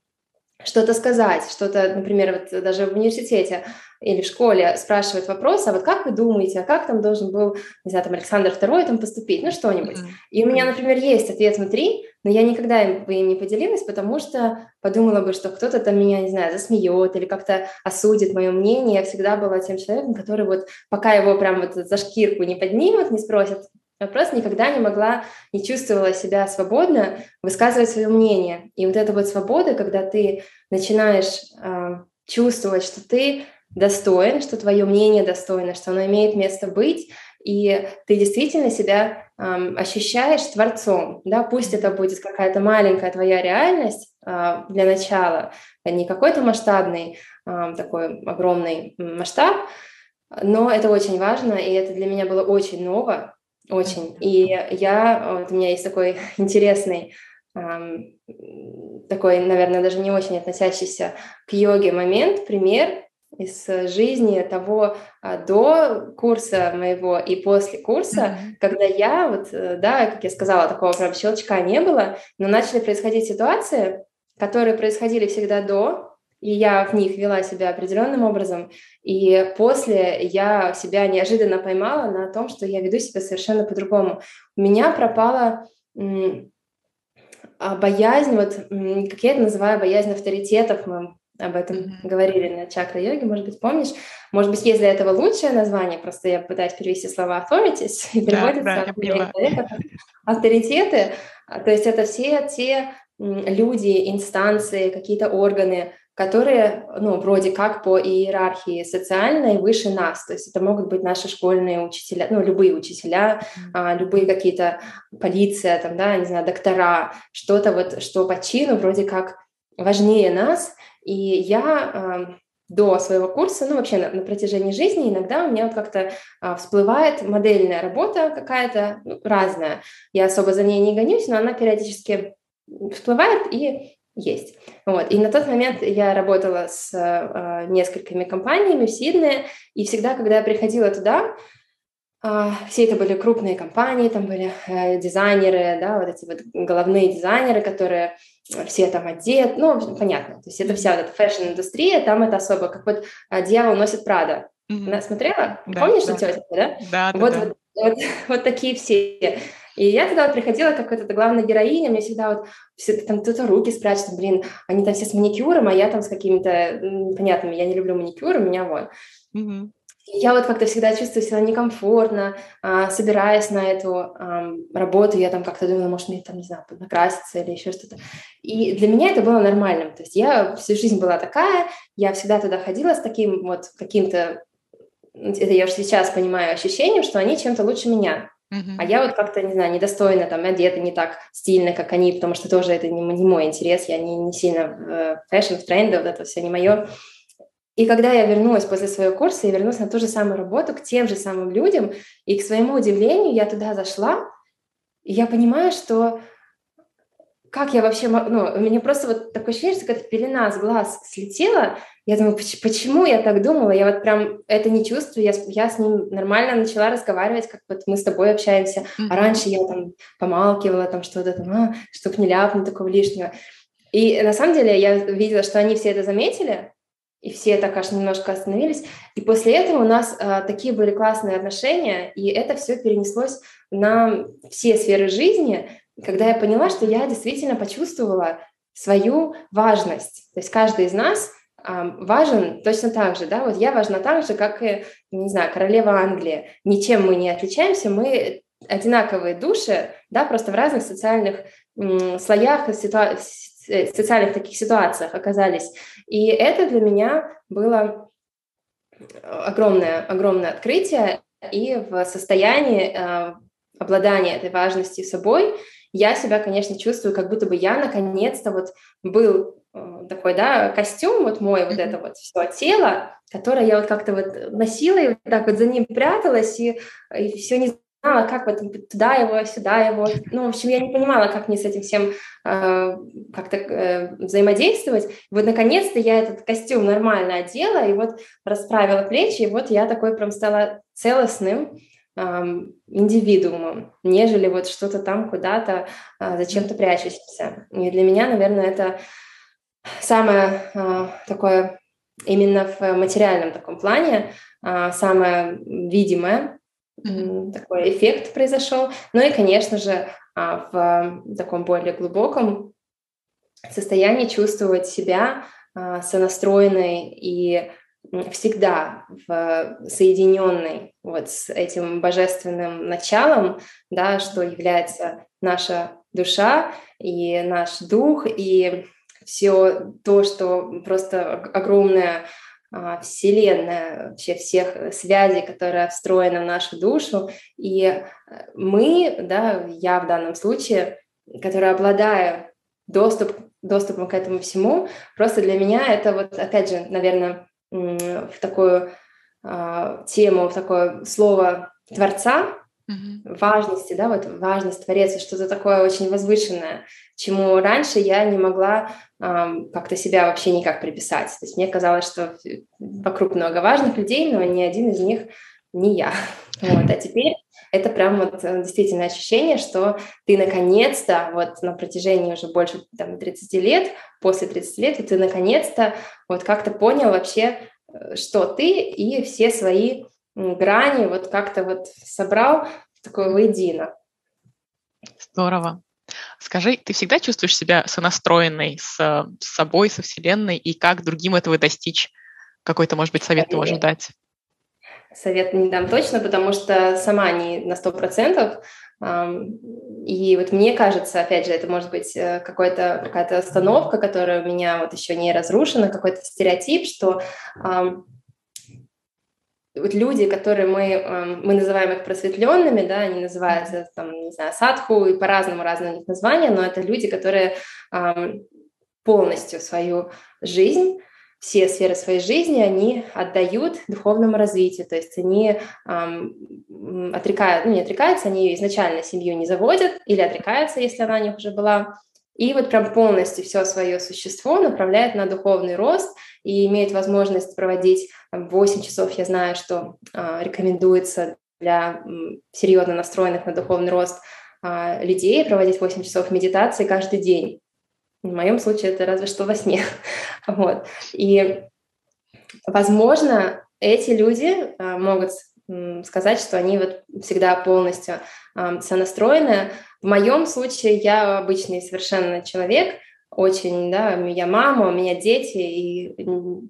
что-то сказать, что-то, например, вот даже в университете или в школе спрашивают вопрос, а вот как вы думаете, а как там должен был, не знаю, там Александр II там поступить, ну что-нибудь. Mm-hmm. И у меня, например, есть ответ внутри, но я никогда им, бы им не поделилась, потому что подумала бы, что кто-то там меня, не знаю, засмеет или как-то осудит мое мнение. Я всегда была тем человеком, который вот пока его прям вот за шкирку не поднимут, не спросят, я просто никогда не могла, не чувствовала себя свободно высказывать свое мнение. И вот эта вот свобода, когда ты начинаешь э, чувствовать, что ты достоин, что твое мнение достойно, что оно имеет место быть, и ты действительно себя эм, ощущаешь творцом, да, пусть это будет какая-то маленькая твоя реальность э, для начала, не какой-то масштабный э, такой огромный масштаб, но это очень важно, и это для меня было очень ново, очень. И я, вот у меня есть такой интересный эм, такой, наверное, даже не очень относящийся к йоге момент, пример из жизни того а, до курса моего и после курса, mm-hmm. когда я, вот, э, да, как я сказала, такого прям щелчка не было, но начали происходить ситуации, которые происходили всегда до, и я в них вела себя определенным образом, и после я себя неожиданно поймала на том, что я веду себя совершенно по-другому. У меня пропала а, боязнь, вот как я это называю, боязнь авторитетов, мы об этом mm-hmm. говорили на чакра-йоге, может быть, помнишь. Может быть, есть для этого лучшее название, просто я пытаюсь перевести слова authorities, и переводится да, да, авторитеты, а, то есть это все те люди, инстанции, какие-то органы, которые, ну, вроде как по иерархии социальной выше нас. То есть это могут быть наши школьные учителя, ну, любые учителя, mm-hmm. любые какие-то полиция, там, да, не знаю, доктора, что-то вот, что по чину вроде как важнее нас, и я э, до своего курса, ну вообще на, на протяжении жизни иногда у меня вот как-то э, всплывает модельная работа какая-то ну, разная. Я особо за ней не гонюсь, но она периодически всплывает и есть. Вот. И на тот момент я работала с э, несколькими компаниями в Сиднее, и всегда, когда я приходила туда, а, все это были крупные компании, там были э, дизайнеры, да, вот эти вот головные дизайнеры, которые все там одеты, ну, понятно, то есть это вся вот эта fashion-индустрия, там это особо, как вот а, «Дьявол носит Прада». Mm-hmm. Она смотрела? Да, Помнишь, да. тетя, да? Да, вот, да, вот, Вот, вот такие все. И я тогда вот приходила как вот эта главная героиня, мне всегда вот все там кто-то руки спрячет, блин, они там все с маникюром, а я там с какими-то непонятными, я не люблю маникюр, у меня вот. Mm-hmm я вот как-то всегда чувствую себя некомфортно, а, собираясь на эту а, работу, я там как-то думала, может, мне там, не знаю, накраситься или еще что-то. И для меня это было нормальным. То есть я всю жизнь была такая, я всегда туда ходила с таким вот каким-то, это я уже сейчас понимаю, ощущением, что они чем-то лучше меня. Uh-huh. А я вот как-то, не знаю, недостойно там одета не так стильно, как они, потому что тоже это не, не мой интерес, я не, не сильно в э, fashion, в тренды, вот это все не мое. И когда я вернулась после своего курса, я вернулась на ту же самую работу, к тем же самым людям, и к своему удивлению я туда зашла, И я понимаю, что как я вообще, ну, у меня просто вот такое ощущение, что какая-то пелена с глаз слетела. Я думаю, почему я так думала? Я вот прям это не чувствую. Я, я с ним нормально начала разговаривать, как вот мы с тобой общаемся. Mm-hmm. А раньше я там помалкивала, там что-то там, а, чтоб не ляпнуть такого лишнего. И на самом деле я видела, что они все это заметили, и все так аж немножко остановились. И после этого у нас а, такие были классные отношения, и это все перенеслось на все сферы жизни, когда я поняла, что я действительно почувствовала свою важность. То есть каждый из нас а, важен точно так же, да, вот я важна так же, как и, не знаю, королева Англии. Ничем мы не отличаемся, мы одинаковые души, да, просто в разных социальных м, слоях, ситуа- социальных таких ситуациях оказались. И это для меня было огромное, огромное открытие, и в состоянии э, обладания этой важности собой я себя, конечно, чувствую, как будто бы я наконец-то вот был э, такой, да, костюм вот мой, вот это вот все тело, которое я вот как-то вот носила и вот так вот за ним пряталась и, и все не знала, как вот туда его, сюда его. Ну, в общем, я не понимала, как мне с этим всем э, как-то э, взаимодействовать. И вот, наконец-то, я этот костюм нормально одела, и вот расправила плечи, и вот я такой прям стала целостным э, индивидуумом, нежели вот что-то там куда-то э, зачем-то прячешься. И для меня, наверное, это самое э, такое именно в материальном таком плане, э, самое видимое, mm-hmm. такой эффект произошел. Ну и, конечно же, а, в таком более глубоком состоянии чувствовать себя а, сонастроенной и всегда в соединенной вот с этим божественным началом, да, что является наша душа и наш дух, и все то, что просто огромное Вселенная, вообще всех связей, которые встроены в нашу душу. И э, мы, да, я в данном случае, которая обладаю доступ, доступом к этому всему, просто для меня это вот, опять же, наверное, в такую а, тему, в такое слово Творца, mm-hmm. важности, да, вот важность Творец, что-то такое очень возвышенное, чему раньше я не могла как-то себя вообще никак приписать. То есть мне казалось, что вокруг много важных людей, но ни один из них не я. Вот. А теперь это прям вот э, действительно ощущение, что ты наконец-то вот на протяжении уже больше там, 30 лет, после 30 лет, ты наконец-то вот как-то понял вообще, э, что ты и все свои грани вот как-то вот собрал в такое воедино. Здорово. Скажи, ты всегда чувствуешь себя сонастроенной с, с собой, со Вселенной, и как другим этого достичь? Какой-то, может быть, совет ты можешь дать? Совет не дам точно, потому что сама не на сто процентов. И вот мне кажется, опять же, это может быть э, какая-то какая-то остановка, которая у меня вот еще не разрушена, какой-то стереотип, что вот люди, которые мы, эм, мы называем их просветленными, да, они называются, там, не знаю, садху, и по-разному разные у них названия, но это люди, которые полностью свою жизнь, все сферы своей жизни они отдают духовному развитию, то есть они эм, отрекают, ну не отрекаются, они изначально семью не заводят или отрекаются, если она у них уже была, и вот прям полностью все свое существо направляет на духовный рост и имеет возможность проводить 8 часов, я знаю, что а, рекомендуется для серьезно настроенных на духовный рост а, людей проводить 8 часов медитации каждый день. В моем случае это разве что во сне. вот. И, возможно, эти люди а, могут сказать, что они вот всегда полностью э, сонастроены. В моем случае я обычный совершенно человек, очень, да, я мама, у меня дети, и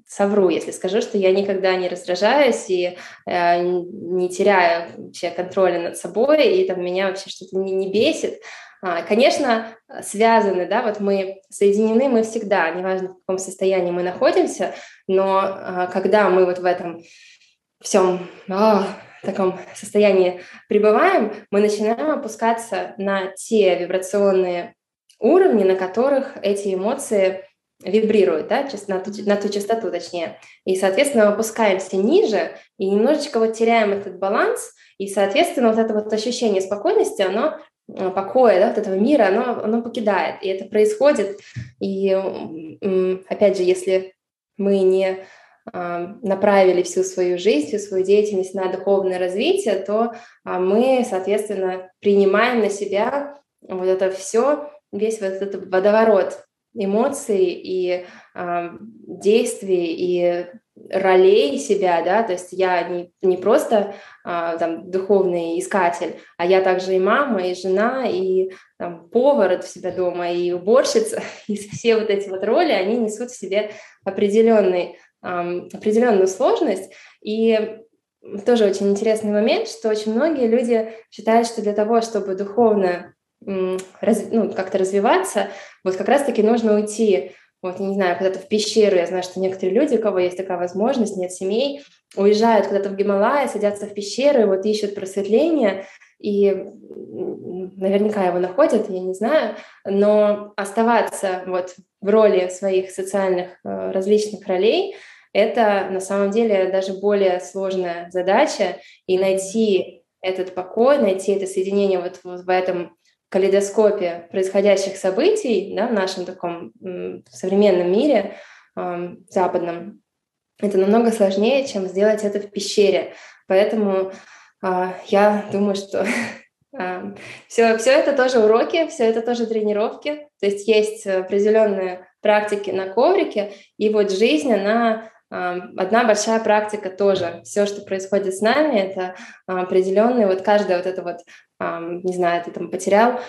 совру, если скажу, что я никогда не раздражаюсь и э, не теряю вообще контроля над собой, и там меня вообще что-то не, не бесит. А, конечно, связаны, да, вот мы соединены, мы всегда, неважно в каком состоянии мы находимся, но а, когда мы вот в этом всем а, таком состоянии пребываем, мы начинаем опускаться на те вибрационные уровни, на которых эти эмоции вибрируют, да, на ту, на ту частоту точнее. И, соответственно, опускаемся ниже и немножечко вот теряем этот баланс, и, соответственно, вот это вот ощущение спокойности, оно покоя, да, вот этого мира, оно, оно покидает, и это происходит. И опять же, если мы не направили всю свою жизнь, всю свою деятельность на духовное развитие, то а, мы, соответственно, принимаем на себя вот это все, весь вот этот водоворот эмоций и э, действий и ролей себя, да, то есть я не, не просто э, там духовный искатель, а я также и мама, и жена, и там, повар от себя дома, и уборщица, и все вот эти вот роли, они несут в себе определенный, определенную сложность, и тоже очень интересный момент, что очень многие люди считают, что для того, чтобы духовно ну, как-то развиваться, вот как раз-таки нужно уйти, вот, не знаю, куда-то в пещеру. Я знаю, что некоторые люди, у кого есть такая возможность, нет семей, уезжают куда-то в Гималай, садятся в пещеры, вот ищут просветление, и наверняка его находят, я не знаю, но оставаться вот в роли своих социальных э, различных ролей – это на самом деле даже более сложная задача, и найти этот покой, найти это соединение вот в этом калейдоскопе происходящих событий да, в нашем таком современном мире, э, западном, это намного сложнее, чем сделать это в пещере. Поэтому я думаю, что э, все, все это тоже уроки, все это тоже тренировки. То есть есть определенные практики на коврике, и вот жизнь, она Одна большая практика тоже. Все, что происходит с нами, это определенный, вот каждая вот эта вот не знаю, ты там потерял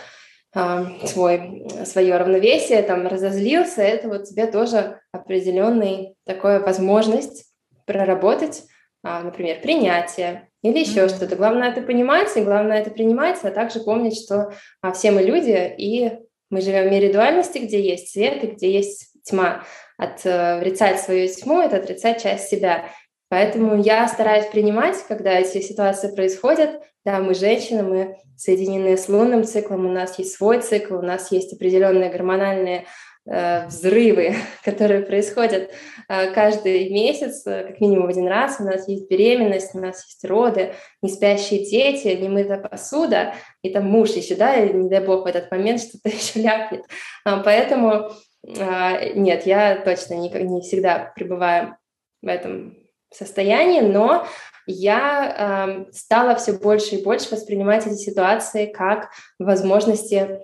свой, свое равновесие, там разозлился, это вот тебе тоже определенный такая возможность проработать, а, например, принятие или еще mm-hmm. что-то. Главное это понимать, и главное это принимать, а также помнить, что а, все мы люди, и мы живем в мире дуальности, где есть свет и где есть тьма. Отрицать свою тьму – это отрицать часть себя. Поэтому я стараюсь принимать, когда эти ситуации происходят. Да, мы женщины, мы соединены с лунным циклом, у нас есть свой цикл, у нас есть определенные гормональные э, взрывы, которые происходят э, каждый месяц, э, как минимум один раз. У нас есть беременность, у нас есть роды, не спящие дети, не мытая посуда, и там муж еще, да, и не дай бог в этот момент что-то еще ляпнет. А, поэтому э, нет, я точно не, не всегда пребываю в этом состоянии, но я э, стала все больше и больше воспринимать эти ситуации как возможности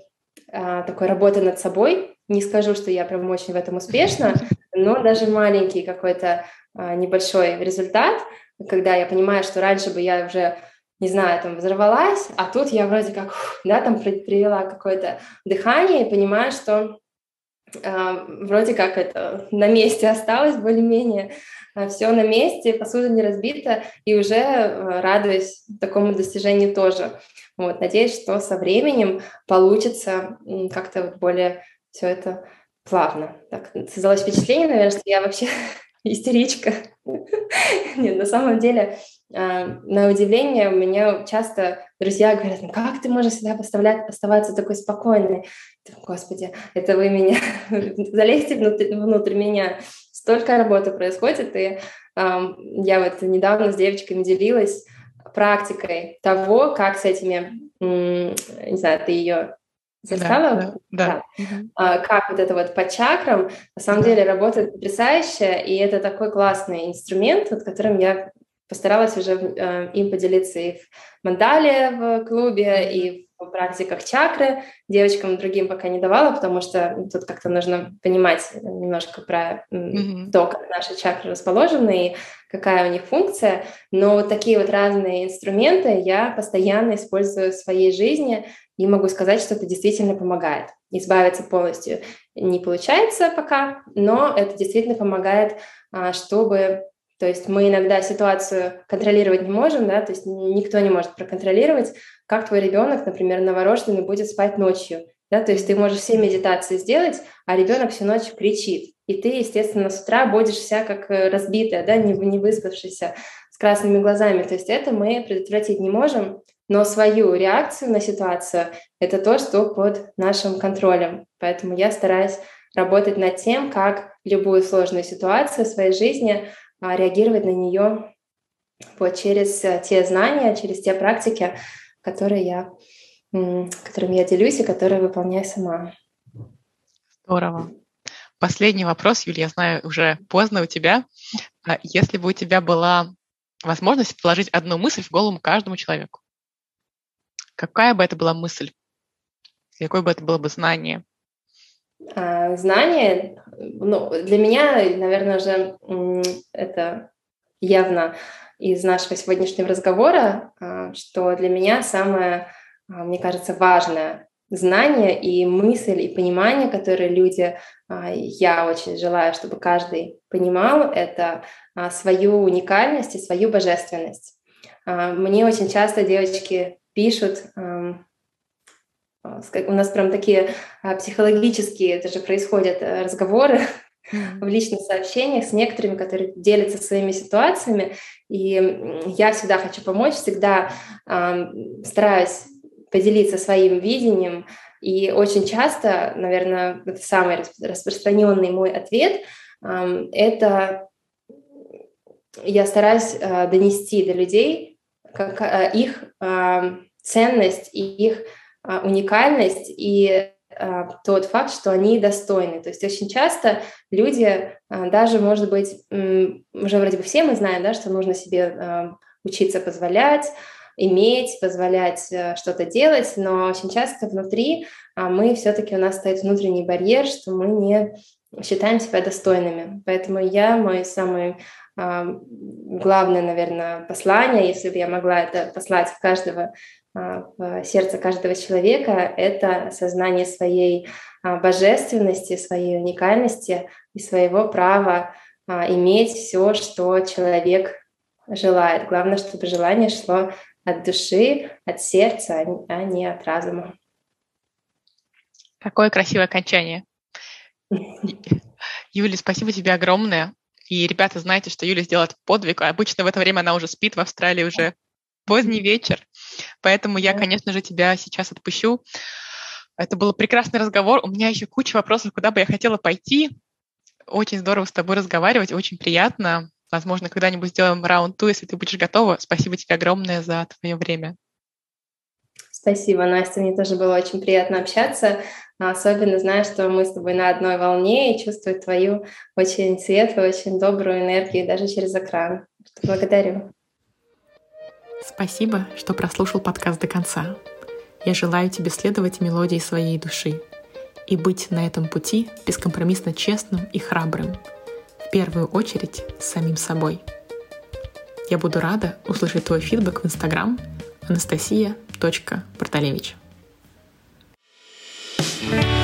э, такой работы над собой. Не скажу, что я прям очень в этом успешна, но даже маленький какой-то э, небольшой результат, когда я понимаю, что раньше бы я уже не знаю, там взорвалась, а тут я вроде как, да, там привела какое-то дыхание и понимаю, что э, вроде как это на месте осталось более-менее, а, все на месте, посуда не разбита, и уже радуюсь такому достижению тоже. Вот, надеюсь, что со временем получится как-то более все это плавно. Так, создалось впечатление, наверное, что я вообще истеричка. Нет, на самом деле, а, на удивление, меня часто друзья говорят, ну как ты можешь всегда поставлять, оставаться такой спокойной? Господи, это вы меня, залезьте внутрь, внутрь меня столько работы происходит, и я вот недавно с девочками делилась практикой того, как с этими, не знаю, ты ее застала? Да, да. да. А, как вот это вот по чакрам, на самом да. деле работает потрясающе, и это такой классный инструмент, вот которым я постаралась уже э, им поделиться и в мандале в клубе, и в практиках чакры. Девочкам другим пока не давала, потому что тут как-то нужно понимать немножко про mm-hmm. то, как наши чакры расположены и какая у них функция. Но вот такие вот разные инструменты я постоянно использую в своей жизни и могу сказать, что это действительно помогает. Избавиться полностью не получается пока, но это действительно помогает, а, чтобы то есть мы иногда ситуацию контролировать не можем, да, то есть никто не может проконтролировать, как твой ребенок, например, новорожденный, будет спать ночью. Да, то есть ты можешь все медитации сделать, а ребенок всю ночь кричит. И ты, естественно, с утра будешь вся как э, разбитая, да, не, не выспавшаяся, с красными глазами. То есть это мы предотвратить не можем, но свою реакцию на ситуацию – это то, что под нашим контролем. Поэтому я стараюсь работать над тем, как любую сложную ситуацию в своей жизни а, реагировать на нее вот через э, те знания, через те практики, которые я которым я делюсь и которые выполняю сама. Здорово. Последний вопрос, Юлия, я знаю, уже поздно у тебя. А если бы у тебя была возможность вложить одну мысль в голову каждому человеку, какая бы это была мысль? Какое бы это было бы знание? А, знание, ну, для меня, наверное, уже это явно из нашего сегодняшнего разговора, а, что для меня самое, а, мне кажется, важное знание и мысль, и понимание, которые люди, я очень желаю, чтобы каждый понимал, это свою уникальность и свою божественность. Мне очень часто девочки пишут, у нас прям такие психологические даже происходят э, разговоры в личных сообщениях с некоторыми, которые делятся своими ситуациями. И я всегда хочу помочь, всегда э, стараюсь поделиться своим видением. И очень часто, наверное, это самый распространенный мой ответ, э, это я стараюсь э, донести до людей как, э, их э, ценность и их э, уникальность и а, тот факт, что они достойны. То есть очень часто люди, а, даже, может быть, уже вроде бы все мы знаем, да, что нужно себе а, учиться позволять, иметь, позволять что-то делать, но очень часто внутри мы все-таки у нас стоит внутренний барьер, что мы не считаем себя достойными. Поэтому я, мой самый главное, наверное, послание, если бы я могла это послать в каждого а, в сердце каждого человека — это сознание своей а, божественности, своей уникальности и своего права а, иметь все, что человек желает. Главное, чтобы желание шло от души, от сердца, а не от разума. Какое красивое окончание. Юля, спасибо тебе огромное. И, ребята, знаете, что Юля сделает подвиг. Обычно в это время она уже спит в Австралии уже поздний вечер. Поэтому я, конечно же, тебя сейчас отпущу. Это был прекрасный разговор. У меня еще куча вопросов, куда бы я хотела пойти. Очень здорово с тобой разговаривать, очень приятно. Возможно, когда-нибудь сделаем раунд ту, если ты будешь готова. Спасибо тебе огромное за твое время. Спасибо, Настя. Мне тоже было очень приятно общаться. Особенно знаю, что мы с тобой на одной волне и чувствую твою очень светлую, очень добрую энергию даже через экран. Благодарю. Спасибо, что прослушал подкаст до конца. Я желаю тебе следовать мелодии своей души и быть на этом пути бескомпромиссно честным и храбрым, в первую очередь с самим собой. Я буду рада услышать твой фидбэк в Инстаграм анастасия.порталевич. Thank you.